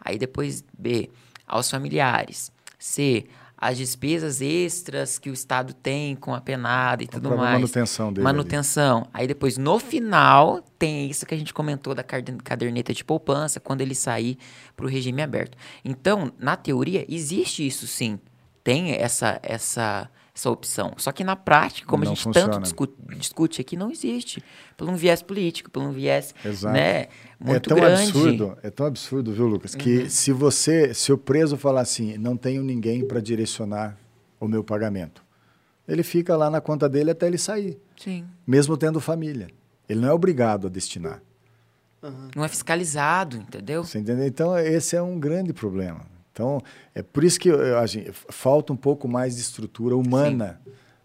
Aí depois B. Aos familiares. C. As despesas extras que o Estado tem com a penada e tudo Pra mais. manutenção dele ali. Manutenção. Aí depois, no final, tem isso que a gente comentou da caderneta de poupança, quando ele sair para o regime aberto. Então, na teoria, existe isso sim. Tem essa, essa, essa opção. Só que na prática, como Não a gente funciona. tanto discute, discute aqui, não existe. Por um viés político, por um viés Exato. né, muito é tão grande. absurdo, é tão absurdo, viu, Lucas, que Uhum. se você, se o preso falar assim, não tenho ninguém para direcionar o meu pagamento, ele fica lá na conta dele até ele sair, Sim. mesmo tendo família. Ele não é obrigado a destinar. Não é fiscalizado, entendeu? Você entendeu? Então, esse é um grande problema. Então, é por isso que eu, eu acho, falta um pouco mais de estrutura humana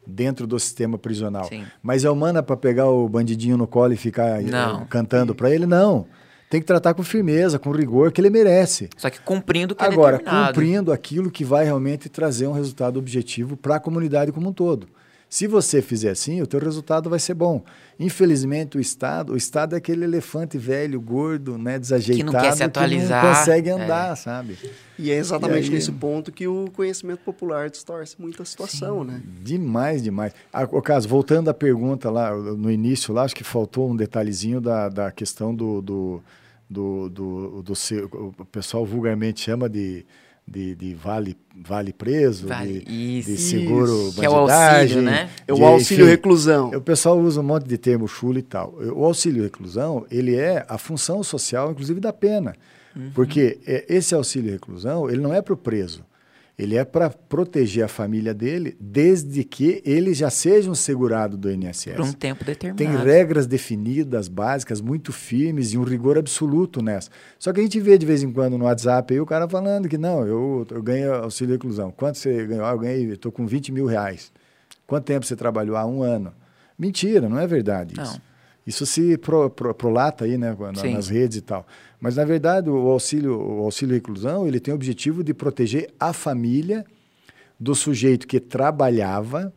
dentro do sistema prisional. Sim. Mas é humana para pegar o bandidinho no colo e ficar eh, Não. cantando para ele? Não. Tem que tratar com firmeza, com rigor, que ele merece. Só que cumprindo o que Agora, é cumprindo aquilo que vai realmente trazer um resultado objetivo para a comunidade como um todo. Se você fizer assim, o teu resultado vai ser bom. Infelizmente, o Estado, o Estado é aquele elefante velho, gordo, né, desajeitado, quer se atualizar, não consegue é. andar, sabe? E é exatamente E aí- nesse ponto que o conhecimento popular distorce muito a situação, né? Demais, demais. Ah, o caso, voltando à pergunta lá no início, lá acho que faltou um detalhezinho da, da questão do do, do, do, do se- o pessoal vulgarmente chama de, de, de vale vale preso, Vale, de, isso. de seguro Isso. Que é o auxílio, né? É o auxílio enfim, reclusão. o pessoal usa um monte de termo chulo e tal. O auxílio reclusão, ele é a função social, inclusive, da pena. Porque é, esse auxílio reclusão, ele não é para o preso. Ele é para proteger a família dele, desde que ele já seja um segurado do INSS. Por um tempo Tem determinado. regras definidas, básicas, muito firmes e um rigor absoluto nessa. Só que a gente vê de vez em quando no WhatsApp aí o cara falando que não, eu, eu ganho auxílio reclusão. Quanto você ganhou? Ah, eu ganhei, estou com 20 mil reais. Quanto tempo você trabalhou? Ah, um ano. Mentira, não é verdade isso. Não. Isso se pro, pro- prolata aí, né, na- nas redes e tal. Mas, na verdade, o auxílio, o auxílio reclusão, ele tem o objetivo de proteger a família do sujeito que trabalhava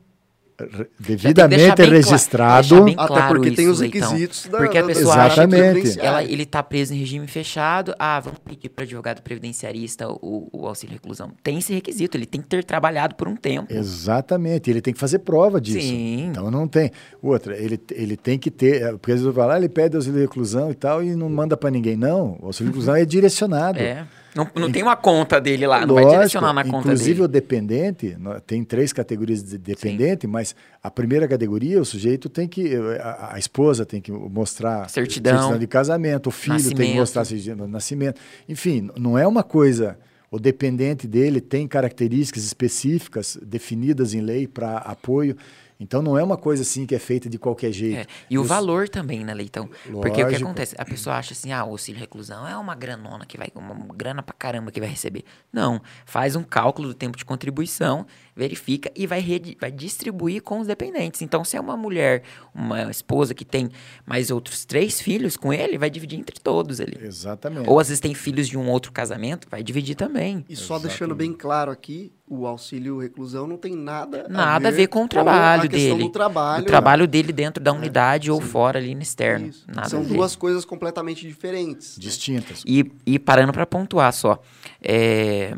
devidamente registrado. Bem claro, Até porque isso, tem os Leitão. requisitos da Porque a pessoa da acha que Exatamente. ela, ele está preso em regime fechado. Ah, vamos pedir para advogado previdenciarista o, o auxílio reclusão. Tem esse requisito, ele tem que ter trabalhado por um tempo. Exatamente, ele tem que fazer prova disso. Sim. Então não tem. Outra, ele, ele tem que ter. Porque às vezes eu falo, ah, ele pede auxílio de reclusão e tal e não manda para ninguém. Não, o auxílio de reclusão é direcionado. É. Não, não tem uma conta dele lá, não vai direcionar na conta Inclusive dele. o dependente, tem três categorias de dependente, mas a primeira categoria, o sujeito tem que, a, a esposa tem que mostrar Certidão. de casamento, o filho tem que Nascimento. mostrar certidão de nascimento. Enfim, não é uma coisa, o dependente dele tem características específicas definidas em lei para apoio. Então não é uma coisa assim que é feita de qualquer jeito. É, E o valor também, né, Leitão? Porque o que Lógico. acontece? A pessoa acha assim, ah, o auxílio reclusão é uma granona que vai, uma grana pra caramba que vai receber. Não, faz um cálculo do tempo de contribuição, verifica e vai, vai distribuir com os dependentes. Então, se é uma mulher, uma esposa que tem mais outros três filhos com ele, vai dividir entre todos ali. Exatamente. Ou às vezes tem filhos de um outro casamento, vai dividir também. E só deixando bem claro aqui, o auxílio reclusão não tem nada, Nada a ver com o trabalho a questão dele. do trabalho. o trabalho dele dentro da unidade ou sim. fora ali no externo. Isso. Nada São a ver. duas coisas completamente diferentes. né? Distintas. E, e parando para pontuar só, é,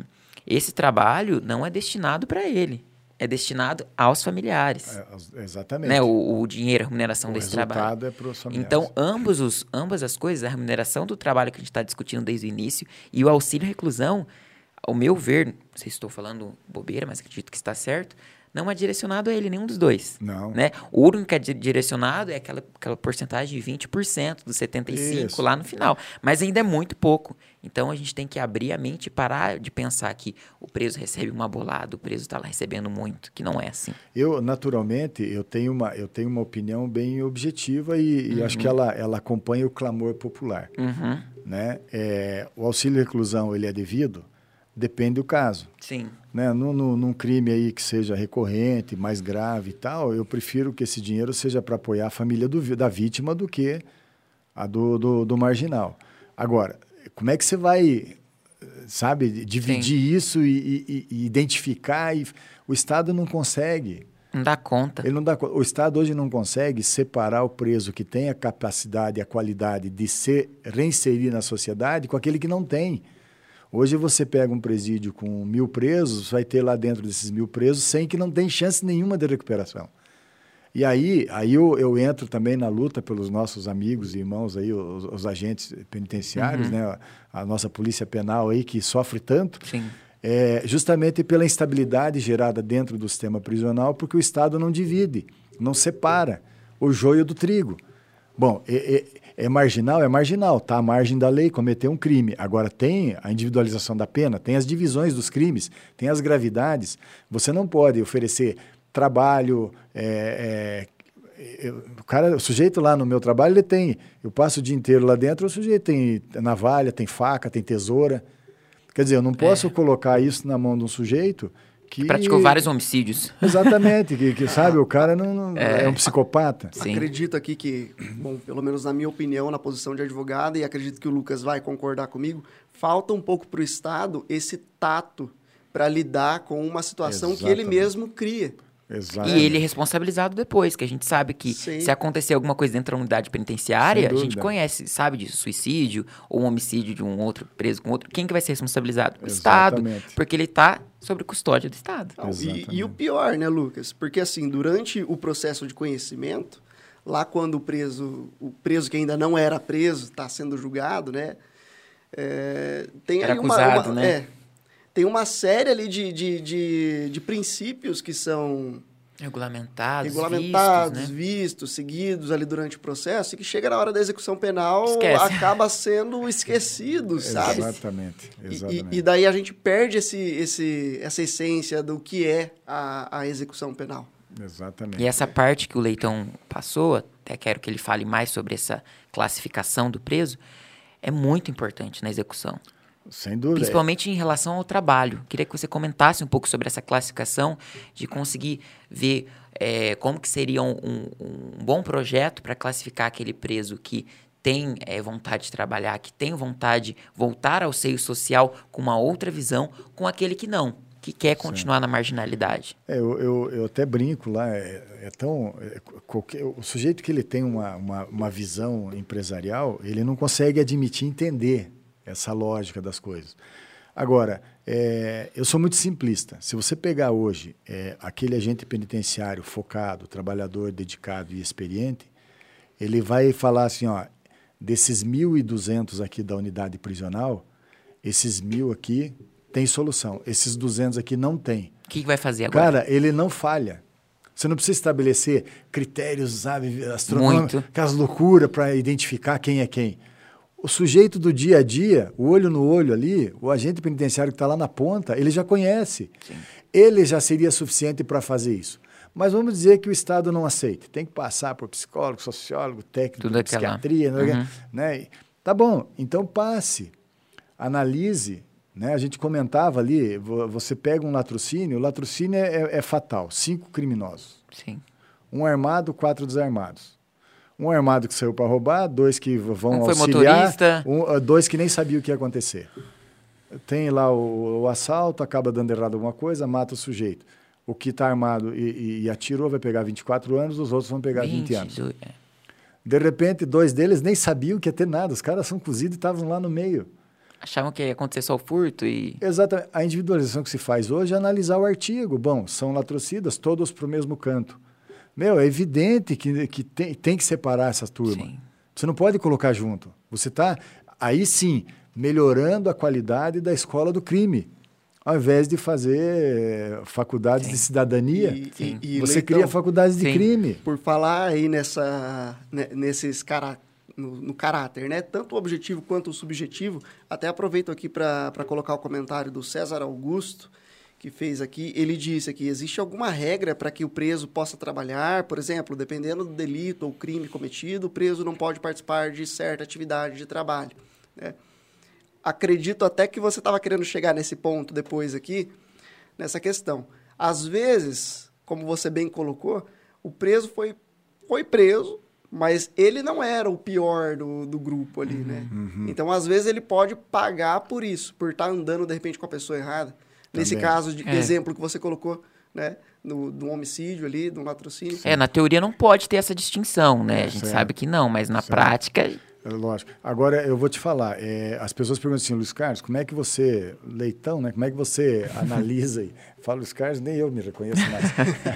esse trabalho não é destinado para ele, é destinado aos familiares. É, exatamente. Né, o, o dinheiro, a remuneração O desse trabalho. é para os familiares. Então, ambos os, ambas as coisas, a remuneração do trabalho que a gente está discutindo desde o início e o auxílio reclusão, ao meu ver, não sei se estou falando bobeira, mas acredito que está certo, não é direcionado a ele, nenhum dos dois. Não. Né? O único que é di- direcionado é aquela, aquela porcentagem de 20% dos 75% Isso. lá no final. Mas ainda é muito pouco. Então a gente tem que abrir a mente e parar de pensar que o preso recebe uma bolada, o preso está lá recebendo muito, que não é assim. Eu, naturalmente, eu tenho uma, eu tenho uma opinião bem objetiva e, e acho que ela, ela acompanha o clamor popular. Uhum. Né? É, o auxílio reclusão, ele é devido? Depende do caso. Sim. Né? Num, num- crime aí que seja recorrente, mais grave e tal, eu prefiro que esse dinheiro seja para apoiar a família do da vítima do que a do, do, do marginal. Agora, como é que você vai, sabe, dividir isso e, e- e identificar? E, o Estado não consegue. Não dá conta. Ele não dá, o Estado hoje não consegue separar o preso que tem a capacidade e a qualidade de se reinserir na sociedade com aquele que não tem. Hoje você pega um presídio com mil presos, vai ter lá dentro desses mil presos 100 que não tem chance nenhuma de recuperação. E aí, aí eu, eu entro também na luta pelos nossos amigos e irmãos aí, os, os agentes penitenciários, né? A, nossa polícia penal aí que sofre tanto Sim. é, justamente pela instabilidade gerada dentro do sistema prisional, porque o Estado não divide, não separa o joio do trigo. Bom, é, é- é marginal? É marginal, está à margem da lei, cometeu um crime. Agora, tem a individualização da pena, tem as divisões dos crimes, tem as gravidades. Você não pode oferecer trabalho, é, é, o cara, o sujeito lá no meu trabalho, ele tem, eu passo o dia inteiro lá dentro, o sujeito tem navalha, tem faca, tem tesoura. Quer dizer, eu não posso colocar isso na mão de um sujeito que... Praticou vários homicídios. Exatamente, que, que, sabe, o cara não, não- é. um psicopata. Sim. Acredito aqui que, bom, pelo menos na minha opinião, na posição de advogado, e acredito que o Lucas vai concordar comigo, falta um pouco para o Estado esse tato para lidar com uma situação que ele Exatamente. mesmo cria. Exato. E ele é responsabilizado depois, que a gente sabe que Sim. se acontecer alguma coisa dentro da unidade penitenciária, a gente conhece, sabe disso, suicídio ou um homicídio de um outro preso com outro. Quem que vai ser responsabilizado? O Estado, Exatamente. porque ele está sob custódia do Estado. E, e o pior, né, Lucas? Porque assim, durante o processo de conhecimento, lá quando o preso, o preso que ainda não era preso, está sendo julgado, né? é, tem Era ali uma, acusado, uma- né? é, tem uma série ali de, de, de, de princípios que são Regulamentados, regulamentados, vistos, né? vistos, seguidos ali durante o processo, e que chega na hora da execução penal, Esquece. acaba sendo esquecido, sabe? Exatamente, E- E, exatamente. e daí a gente perde esse, esse, essa essência do que é a, a execução penal. Exatamente. E essa parte que o Leitão passou, até quero que ele fale mais sobre essa classificação do preso, é muito importante na execução. Sem dúvida. Principalmente em relação ao trabalho. Queria que você comentasse um pouco sobre essa classificação, de conseguir ver eh, como que seria um, um- um bom projeto para classificar aquele preso que tem eh, vontade de trabalhar, que tem vontade de voltar ao seio social com uma outra visão, com aquele que não. que quer continuar Sim. na marginalidade. É, eu, eu, eu, até brinco lá, é, é tão. É, qualquer, o sujeito que ele tem uma, uma, uma, visão empresarial, ele não consegue admitir entender essa lógica das coisas. Agora, é, eu sou muito simplista. Se você pegar hoje é, aquele agente penitenciário focado, trabalhador, dedicado e experiente, ele vai falar assim: ó, desses 1.200 aqui da unidade prisional, esses mil aqui tem solução. Esses 200 aqui não tem. O que, vai fazer agora? Cara, ele não falha. Você não precisa estabelecer critérios, sabe, astronômicos, aquelas loucuras para identificar quem é quem. O sujeito do dia a dia, o olho no olho ali, o agente penitenciário que está lá na ponta, ele já conhece. Sim. Ele já seria suficiente para fazer isso. Mas vamos dizer que o Estado não aceita. Tem que passar por psicólogo, sociólogo, técnico Tudo psiquiatria. Uhum. Né? Tá bom, então passe, analise, né? A gente comentava ali, você pega um latrocínio, o latrocínio é, é, é fatal, cinco criminosos. Sim. Um armado, quatro desarmados. Um armado que saiu para roubar, dois que vão um foi auxiliar, motorista. Um, ah, dois que nem sabiam o que ia acontecer. Tem lá o, o, assalto, acaba dando errado alguma coisa, mata o sujeito. O que está armado e, e, e, atirou vai pegar 24 anos, os outros vão pegar 20, 20 anos. Do... É. De repente, dois deles nem sabiam que ia ter nada. Os caras são cozidos e estavam lá no meio. Achavam que ia acontecer só o furto e... Exatamente. A individualização que se faz hoje é analisar o artigo. Bom, são latrocidas, todos para o mesmo canto. Meu, é evidente que, que tem, tem que separar essas turmas. Sim. Você não pode colocar junto. Você está, aí sim, melhorando a qualidade da escola do crime. Ao invés de fazer eh, faculdades sim. de cidadania, e, e, e você Leitão, cria faculdades de sim. crime. Por falar aí nessa, né, nesses caras no, no, caráter, né? Tanto o objetivo quanto o subjetivo. Até aproveito aqui para colocar o comentário do César Augusto, que fez aqui. Ele disse aqui: existe alguma regra para que o preso possa trabalhar? Por exemplo, dependendo do delito ou crime cometido, o preso não pode participar de certa atividade de trabalho. Né? Acredito até que você estava querendo chegar nesse ponto depois aqui, nessa questão. Às vezes, como você bem colocou, o preso foi, foi preso, mas ele não era o pior do, do grupo ali, uhum, né? Uhum. Então, às vezes, ele pode pagar por isso, por estar tá andando, de repente, com a pessoa errada. Nesse caso de é. exemplo que você colocou, né? Do, do homicídio ali, do latrocínio. É, na teoria não pode ter essa distinção, né? É, a gente certo. sabe que não, mas na certo. prática... É lógico. Agora, eu vou te falar, é, as pessoas perguntam assim, Luiz Carlos, como é que você, leitão, né? Como é que você analisa e fala, Luiz Carlos, nem eu me reconheço mais.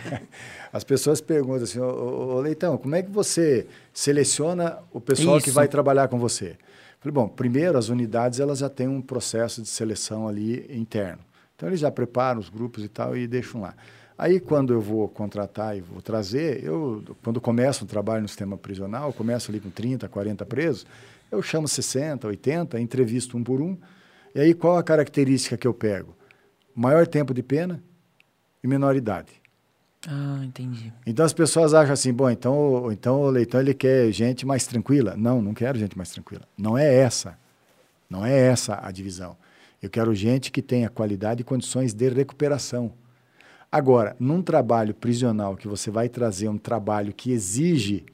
As pessoas perguntam assim, ô, ô, Leitão, como é que você seleciona o pessoal Isso. que vai trabalhar com você? Falei, bom, primeiro as unidades elas já têm um processo de seleção ali interno. Então eles já preparam os grupos e tal e deixam lá. Aí quando eu vou contratar e vou trazer, eu quando começo um trabalho no sistema prisional, começo ali com 30, 40 presos, eu chamo 60, 80, entrevisto um por um. E aí qual a característica que eu pego? Maior tempo de pena e menor idade. Ah, entendi. Então as pessoas acham assim, bom, então, então o Leitão ele quer gente mais tranquila. Não, não quero gente mais tranquila. Não é essa. Não é essa a divisão. Eu quero gente que tenha qualidade e condições de recuperação. Agora, num trabalho prisional que você vai trazer um trabalho que exige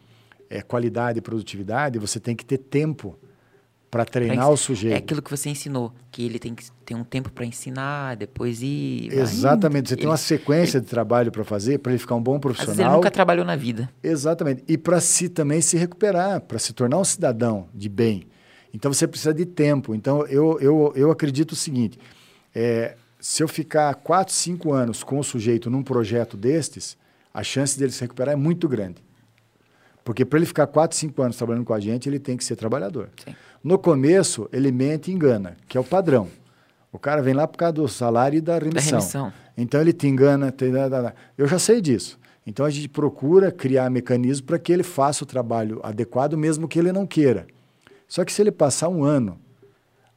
é, qualidade e produtividade, você tem que ter tempo para treinar o sujeito. É aquilo que você ensinou, que ele tem que ter um tempo para ensinar, depois ir. Exatamente. Você ele, tem uma sequência ele, de trabalho para fazer para ele ficar um bom profissional. Às vezes ele nunca trabalhou na vida. Exatamente. E para si também se recuperar, para se tornar um cidadão de bem. Então você precisa de tempo. Então eu, eu, eu acredito o seguinte: é, se eu ficar 4, 5 anos com o sujeito num projeto destes, a chance dele se recuperar é muito grande. Porque para ele ficar 4, 5 anos trabalhando com a gente, ele tem que ser trabalhador. Sim. No começo, ele mente e engana, que é o padrão. O cara vem lá por causa do salário e da remissão. Da remissão. Então ele te engana. Te... Eu já sei disso. Então a gente procura criar mecanismos para que ele faça o trabalho adequado, mesmo que ele não queira. Só que se ele passar um ano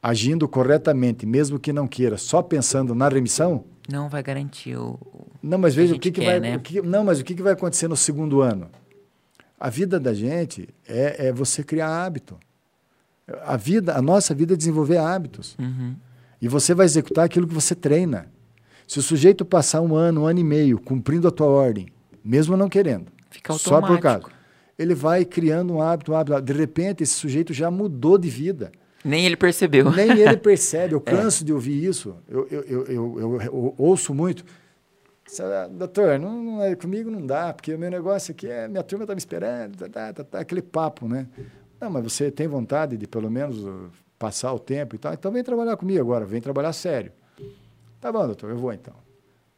agindo corretamente, mesmo que não queira, só pensando na remissão. Não vai garantir o. Não, mas veja o que, que quer, vai. Né? Que, não, mas o que, que vai acontecer no segundo ano? A vida da gente é, é você criar hábito. A vida, a nossa vida é desenvolver hábitos. Uhum. E você vai executar aquilo que você treina. Se o sujeito passar um ano, um ano e meio cumprindo a tua ordem, mesmo não querendo, Fica automático. só por causa, ele vai criando um hábito, um hábito. De repente, esse sujeito já mudou de vida. Nem ele percebeu. Nem ele percebe. Eu é. canso é. de ouvir isso. Eu, eu, eu, eu, eu ouço muito. Doutor, não, não é, comigo não dá, porque o meu negócio aqui é. Minha turma está me esperando, tá, tá, tá, tá, aquele papo, né? Não, mas você tem vontade de pelo menos uh, passar o tempo e tal, então vem trabalhar comigo agora, vem trabalhar sério. Tá bom, doutor, eu vou então.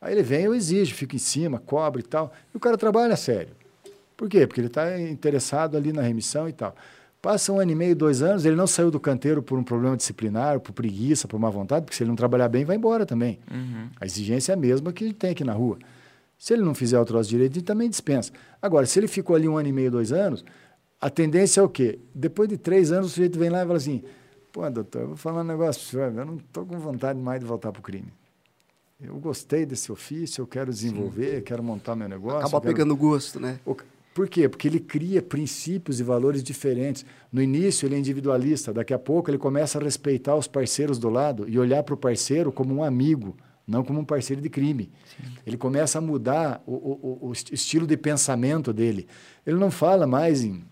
Aí ele vem, eu exijo, fico em cima, cobra e tal, e o cara trabalha sério. Por quê? Porque ele está interessado ali na remissão e tal. Passa um ano e meio, dois anos, ele não saiu do canteiro por um problema disciplinar, por preguiça, por má vontade, porque se ele não trabalhar bem, vai embora também. Uhum. A exigência é a mesma que tem aqui na rua. Se ele não fizer o troço direito, ele também dispensa. Agora, se ele ficou ali um ano e meio, dois anos, a tendência é o quê? Depois de três anos, o sujeito vem lá e fala assim: pô, doutor, eu vou falar um negócio para senhor, eu não estou com vontade mais de voltar para o crime. Eu gostei desse ofício, eu quero desenvolver, Sim. quero montar meu negócio. Acaba quero... pegando gosto, né? Por quê? Porque ele cria princípios e valores diferentes. No início, ele é individualista, daqui a pouco, ele começa a respeitar os parceiros do lado e olhar para o parceiro como um amigo, não como um parceiro de crime. Sim. Ele começa a mudar o, o, o estilo de pensamento dele. Ele não fala mais em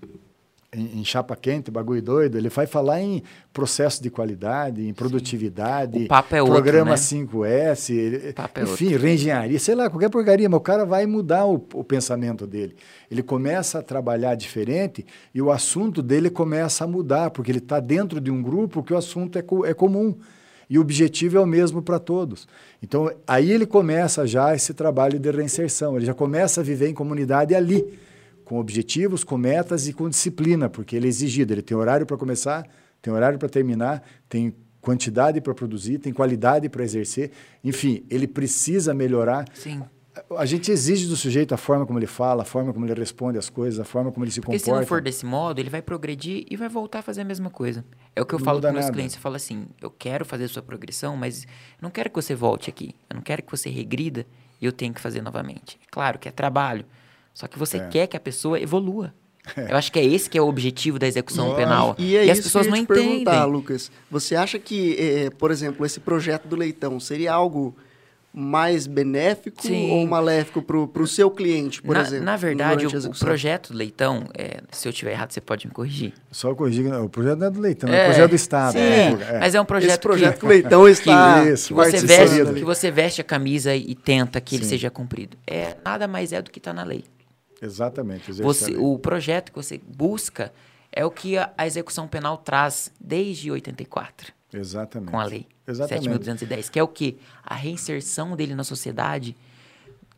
em, em, chapa quente, bagulho doido, ele vai falar em processo de qualidade, em produtividade, o papo é programa outro, né? 5S, ele, é enfim, outro. reengenharia, sei lá, qualquer porcaria, mas o cara vai mudar o, o, pensamento dele. Ele começa a trabalhar diferente e o assunto dele começa a mudar, porque ele está dentro de um grupo que o assunto é, co é comum. E o objetivo é o mesmo para todos. Então, aí ele começa já esse trabalho de reinserção, ele já começa a viver em comunidade ali com objetivos, com metas e com disciplina, porque ele é exigido. Ele tem horário para começar, tem horário para terminar, tem quantidade para produzir, tem qualidade para exercer. Enfim, ele precisa melhorar. Sim. A gente exige do sujeito a forma como ele fala, a forma como ele responde as coisas, a forma como ele se Porque comporta. Porque se não for desse modo, ele vai progredir e vai voltar a fazer a mesma coisa. É o que eu não falo para meus nada. clientes. Eu falo assim, eu quero fazer sua progressão, mas não quero que você volte aqui. Eu não quero que você regrida e eu tenha que fazer novamente. É claro que é trabalho. Só que você é. quer que a pessoa evolua. É. Eu acho que é esse que é o objetivo da execução Nossa. penal. E, é e as pessoas não entendem. Lucas, você acha que, eh, por exemplo, esse projeto do leitão seria algo mais benéfico Sim. ou maléfico para o seu cliente, por na, exemplo? Na verdade, o, o, projeto do Leitão, é, se eu estiver errado, você pode me corrigir. Só corrigir, o projeto não é do Leitão, é, é o projeto do Estado. Sim, é. mas é um projeto Esse projeto que, que o Leitão está que, que, você veste, que você veste a camisa e tenta que Sim. ele seja cumprido. É, nada mais é do que está na lei. Exatamente. Você, o projeto que você busca é o que a, a execução penal traz desde 84. Exatamente. Com a lei Exatamente. 7.210, que é o que? A reinserção dele na sociedade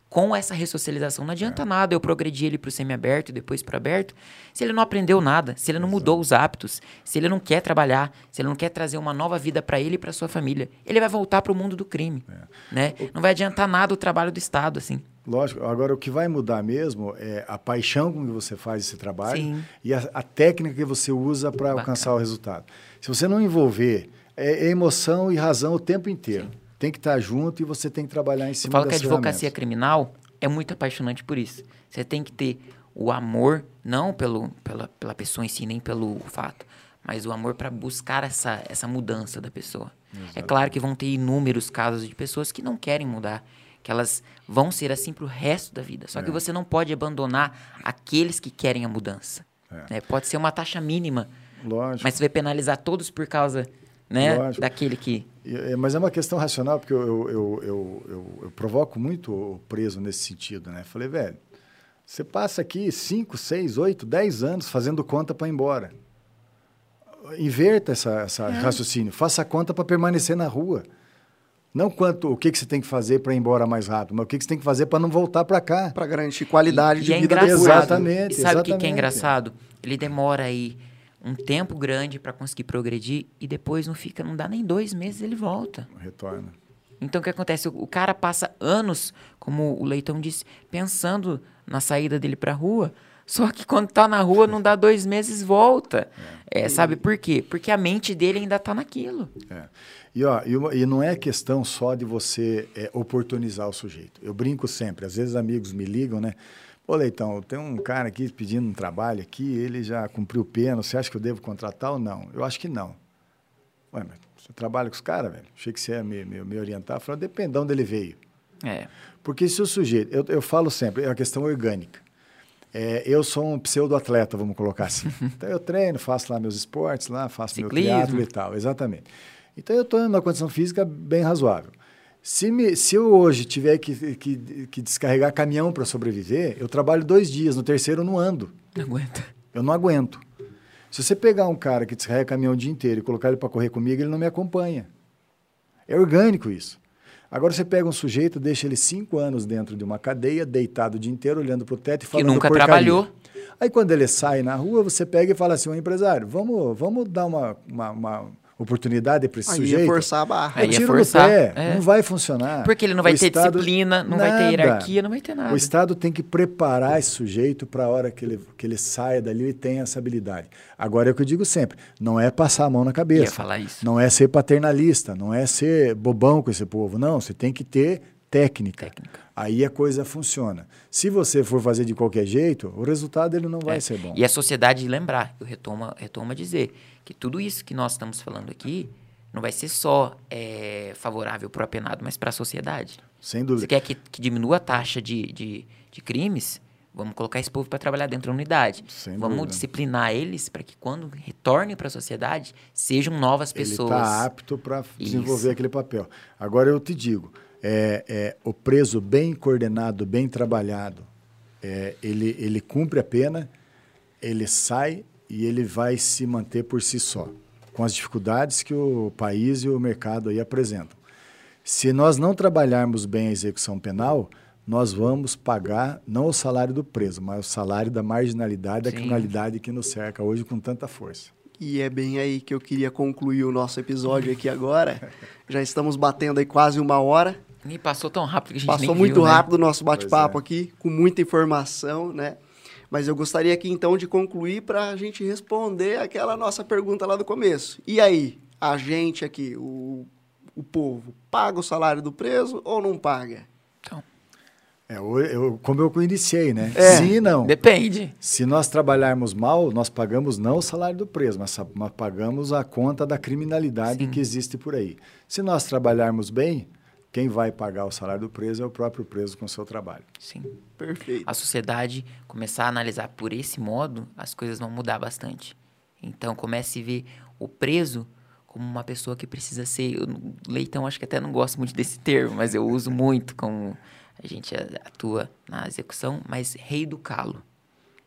com essa ressocialização. Não adianta é. nada eu progredir ele para o semiaberto e depois para aberto, se ele não aprendeu nada, se ele não Exato. mudou os hábitos, se ele não quer trabalhar, se ele não quer trazer uma nova vida para ele e para sua família. Ele vai voltar para o mundo do crime. É. Né? O... Não vai adiantar nada o trabalho do Estado, assim. Lógico. Agora, o que vai mudar mesmo é a paixão com que você faz esse trabalho Sim. e a, a técnica que você usa para alcançar o resultado. Se você não envolver é, é emoção e razão o tempo inteiro. Sim. Tem que estar junto e você tem que trabalhar em cima Eu falo que a advocacia criminal é muito apaixonante por isso. Você tem que ter o amor, não pelo, pela, pela pessoa em si, nem pelo fato, mas o amor para buscar essa, essa mudança da pessoa. Exatamente. É claro que vão ter inúmeros casos de pessoas que não querem mudar, que elas vão ser assim para o resto da vida. Só é. que você não pode abandonar aqueles que querem a mudança. É. Né? Pode ser uma taxa mínima, Lógico. mas você vai penalizar todos por causa né? Lógico. Daquele que. É, mas é uma questão racional, porque eu, eu, eu, eu, eu provoco muito o preso nesse sentido, né? Falei, velho, você passa aqui 5, 6, 8, 10 anos fazendo conta para ir embora. Inverta essa, essa é. raciocínio. Faça conta para permanecer na rua. Não quanto o que, que você tem que fazer para ir embora mais rápido, mas o que, que você tem que fazer para não voltar para cá. Para garantir qualidade e, de e é vida. Engraçado. Exatamente. E sabe o que, que é engraçado? Ele demora aí um tempo grande para conseguir progredir e depois não fica, não dá nem dois meses ele volta. Retorna. Então o que acontece? O, o cara passa anos, como o Leitão disse, pensando na saída dele para a rua. Só que quando tá na rua, não dá dois meses, volta. É. É, sabe por quê? Porque a mente dele ainda tá naquilo. É. E, ó, e, e, não é questão só de você é, oportunizar o sujeito. Eu brinco sempre, às vezes amigos me ligam, né? Ô, Leitão, tem um cara aqui pedindo um trabalho aqui, ele já cumpriu pena, você acha que eu devo contratar ou não? Eu acho que não. Ué, mas você trabalha com os caras, velho? Achei que você ia me, me, me orientar. Falei, depende de onde ele veio. É. Porque se o sujeito... Eu, eu falo sempre, é a questão orgânica. É, eu sou um pseudo-atleta, vamos colocar assim. então eu treino, faço lá meus esportes, lá faço Ciclismo. meu triatlo e tal, exatamente. Então eu estou numa condição física bem razoável. Se, me, se eu hoje tiver que, que, que descarregar caminhão para sobreviver, eu trabalho dois dias, no terceiro eu não ando. Não aguenta. Eu não aguento. Se você pegar um cara que descarrega caminhão o dia inteiro e colocar ele para correr comigo, ele não me acompanha. É orgânico isso. Agora você pega um sujeito, deixa ele cinco anos dentro de uma cadeia, deitado o dia inteiro, olhando para o teto e falando Que nunca porcaria. trabalhou. Aí quando ele sai na rua, você pega e fala assim, ô empresário, vamos, vamos dar uma, uma, uma oportunidade para esse Aí sujeito? ia forçar a barra. Aí É ia tiro forçar, no pé, é. não vai funcionar. Porque ele não vai O ter Estado- disciplina, não vai ter Nada. hierarquia, não vai ter nada. O Estado tem que preparar esse sujeito para a hora que ele, que ele saia dali e tenha essa habilidade. Agora é o que eu digo sempre: não é passar a mão na cabeça. Ia falar isso. Não é ser paternalista, não é ser bobão com esse povo. Não, você tem que ter técnica. Técnica. Aí a coisa funciona. Se você for fazer de qualquer jeito, o resultado ele não vai É. ser bom. E a sociedade lembrar, eu retomo, retomo a dizer, que tudo isso que nós estamos falando aqui não vai ser só é, favorável para o apenado, mas para a sociedade. Sem Você dúvida. quer que, que diminua a taxa de, de, de crimes? Vamos colocar esse povo para trabalhar dentro da unidade. Sem Vamos dúvida. disciplinar eles para que quando retornem para a sociedade sejam novas Ele pessoas. está apto para desenvolver aquele papel. Agora eu te digo, é, é, o preso bem coordenado, bem trabalhado, é, ele, ele cumpre a pena, ele sai e ele vai se manter por si só, com as dificuldades que o país e o mercado aí apresentam. Se nós não trabalharmos bem a execução penal, nós vamos pagar não o salário do preso, mas o salário da marginalidade, da Sim. criminalidade que nos cerca hoje com tanta força. E é bem aí que eu queria concluir o nosso episódio aqui agora. Já estamos batendo aí quase uma hora. E passou tão rápido que a gente Passou nem muito viu, né? rápido o nosso bate-papo Pois aqui, com muita informação, né? Mas eu gostaria aqui então de concluir para a gente responder aquela nossa pergunta lá do começo. E aí, a gente aqui, o, o povo, paga o salário do preso ou não paga? Então, É, o- eu- como eu iniciei, né? É. Sim e não. depende. Se nós trabalharmos mal, nós pagamos não o salário do preso, mas pagamos a conta da criminalidade Sim. que existe por aí. Se nós trabalharmos bem, quem vai pagar o salário do preso é o próprio preso com o seu trabalho. Sim. Perfeito. a sociedade começar a analisar por esse modo, as coisas vão mudar bastante. Então, comece a ver o preso como uma pessoa que precisa ser. eu leitão, acho que até não gosto muito desse termo, mas eu uso muito como a gente atua na execução, mas reeducá-lo.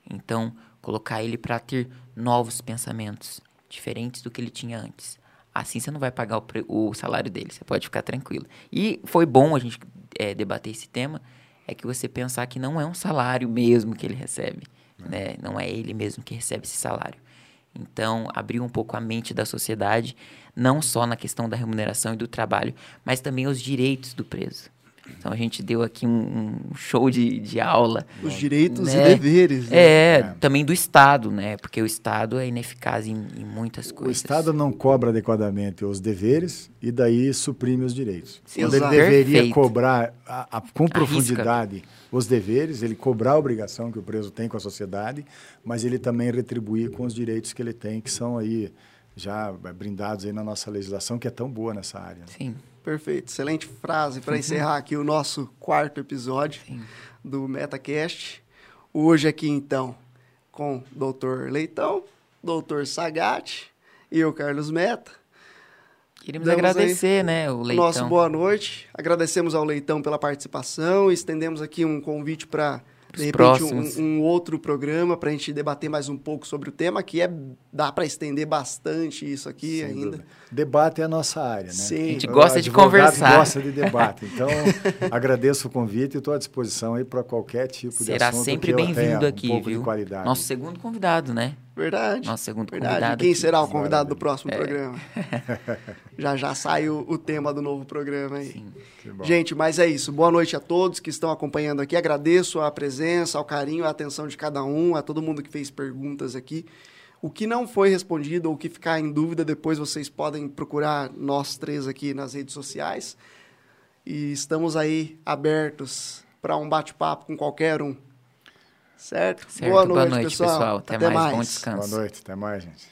Então, colocar ele para ter novos pensamentos, diferentes do que ele tinha antes. Assim você não vai pagar o, o salário dele, você pode ficar tranquilo. E foi bom a gente eh, debater esse tema, é que você pensar que não é um salário mesmo que ele recebe, né? Não é ele mesmo que recebe esse salário. Então, abrir um pouco a mente da sociedade, não só na questão da remuneração e do trabalho, mas também os direitos do preso. Então, a gente deu aqui um, um show de, de aula. Os direitos né? e deveres. né? É, É. também do Estado, né? Porque o Estado é ineficaz em, em muitas O coisas. Estado não cobra adequadamente os deveres e daí suprime os direitos. Sim, Quando ele deveria Perfeito. cobrar a- a- com Arrisca. profundidade os deveres, ele cobrar a obrigação que o preso tem com a sociedade, mas ele também retribuir com os direitos que ele tem, que são aí já brindados aí na nossa legislação, que é tão boa nessa área. né? Sim, Perfeito. Excelente frase para encerrar aqui o nosso quarto episódio sim. do MetaCast. Hoje aqui, então, com o Dr. Leitão, Dr. Sagatti e eu, Carlos Meta. Queríamos Damos agradecer, né, o O Leitão. Nosso boa noite. Agradecemos ao Leitão pela participação. Estendemos aqui um convite para, de repente, próximos. um, um outro programa para a gente debater mais um pouco sobre o tema, que é dá para estender bastante isso aqui Sem ainda. dúvida. Debate é a nossa área, né? Sim. A gente gosta de conversar. gosta de debate. Então, agradeço o convite e estou à disposição aí para qualquer tipo de Será assunto sempre que eu tenha bem-vindo um aqui, pouco viu? de qualidade. Nosso segundo convidado, né? Verdade. Nosso segundo Verdade. convidado Quem aqui. será o convidado do Maravilha. próximo programa? já já sai o, o tema do novo programa aí. Sim. Gente, mas é isso. Boa noite a todos que estão acompanhando aqui. Agradeço a presença, ao carinho, a atenção de cada um, a todo mundo que fez perguntas aqui. O que não foi respondido ou o que ficar em dúvida, depois vocês podem procurar nós três aqui nas redes sociais. E estamos aí abertos para um bate-papo com qualquer um. Certo? Certo. Boa noite, pessoal. Até mais. Bom descanso. Boa noite, até mais, gente.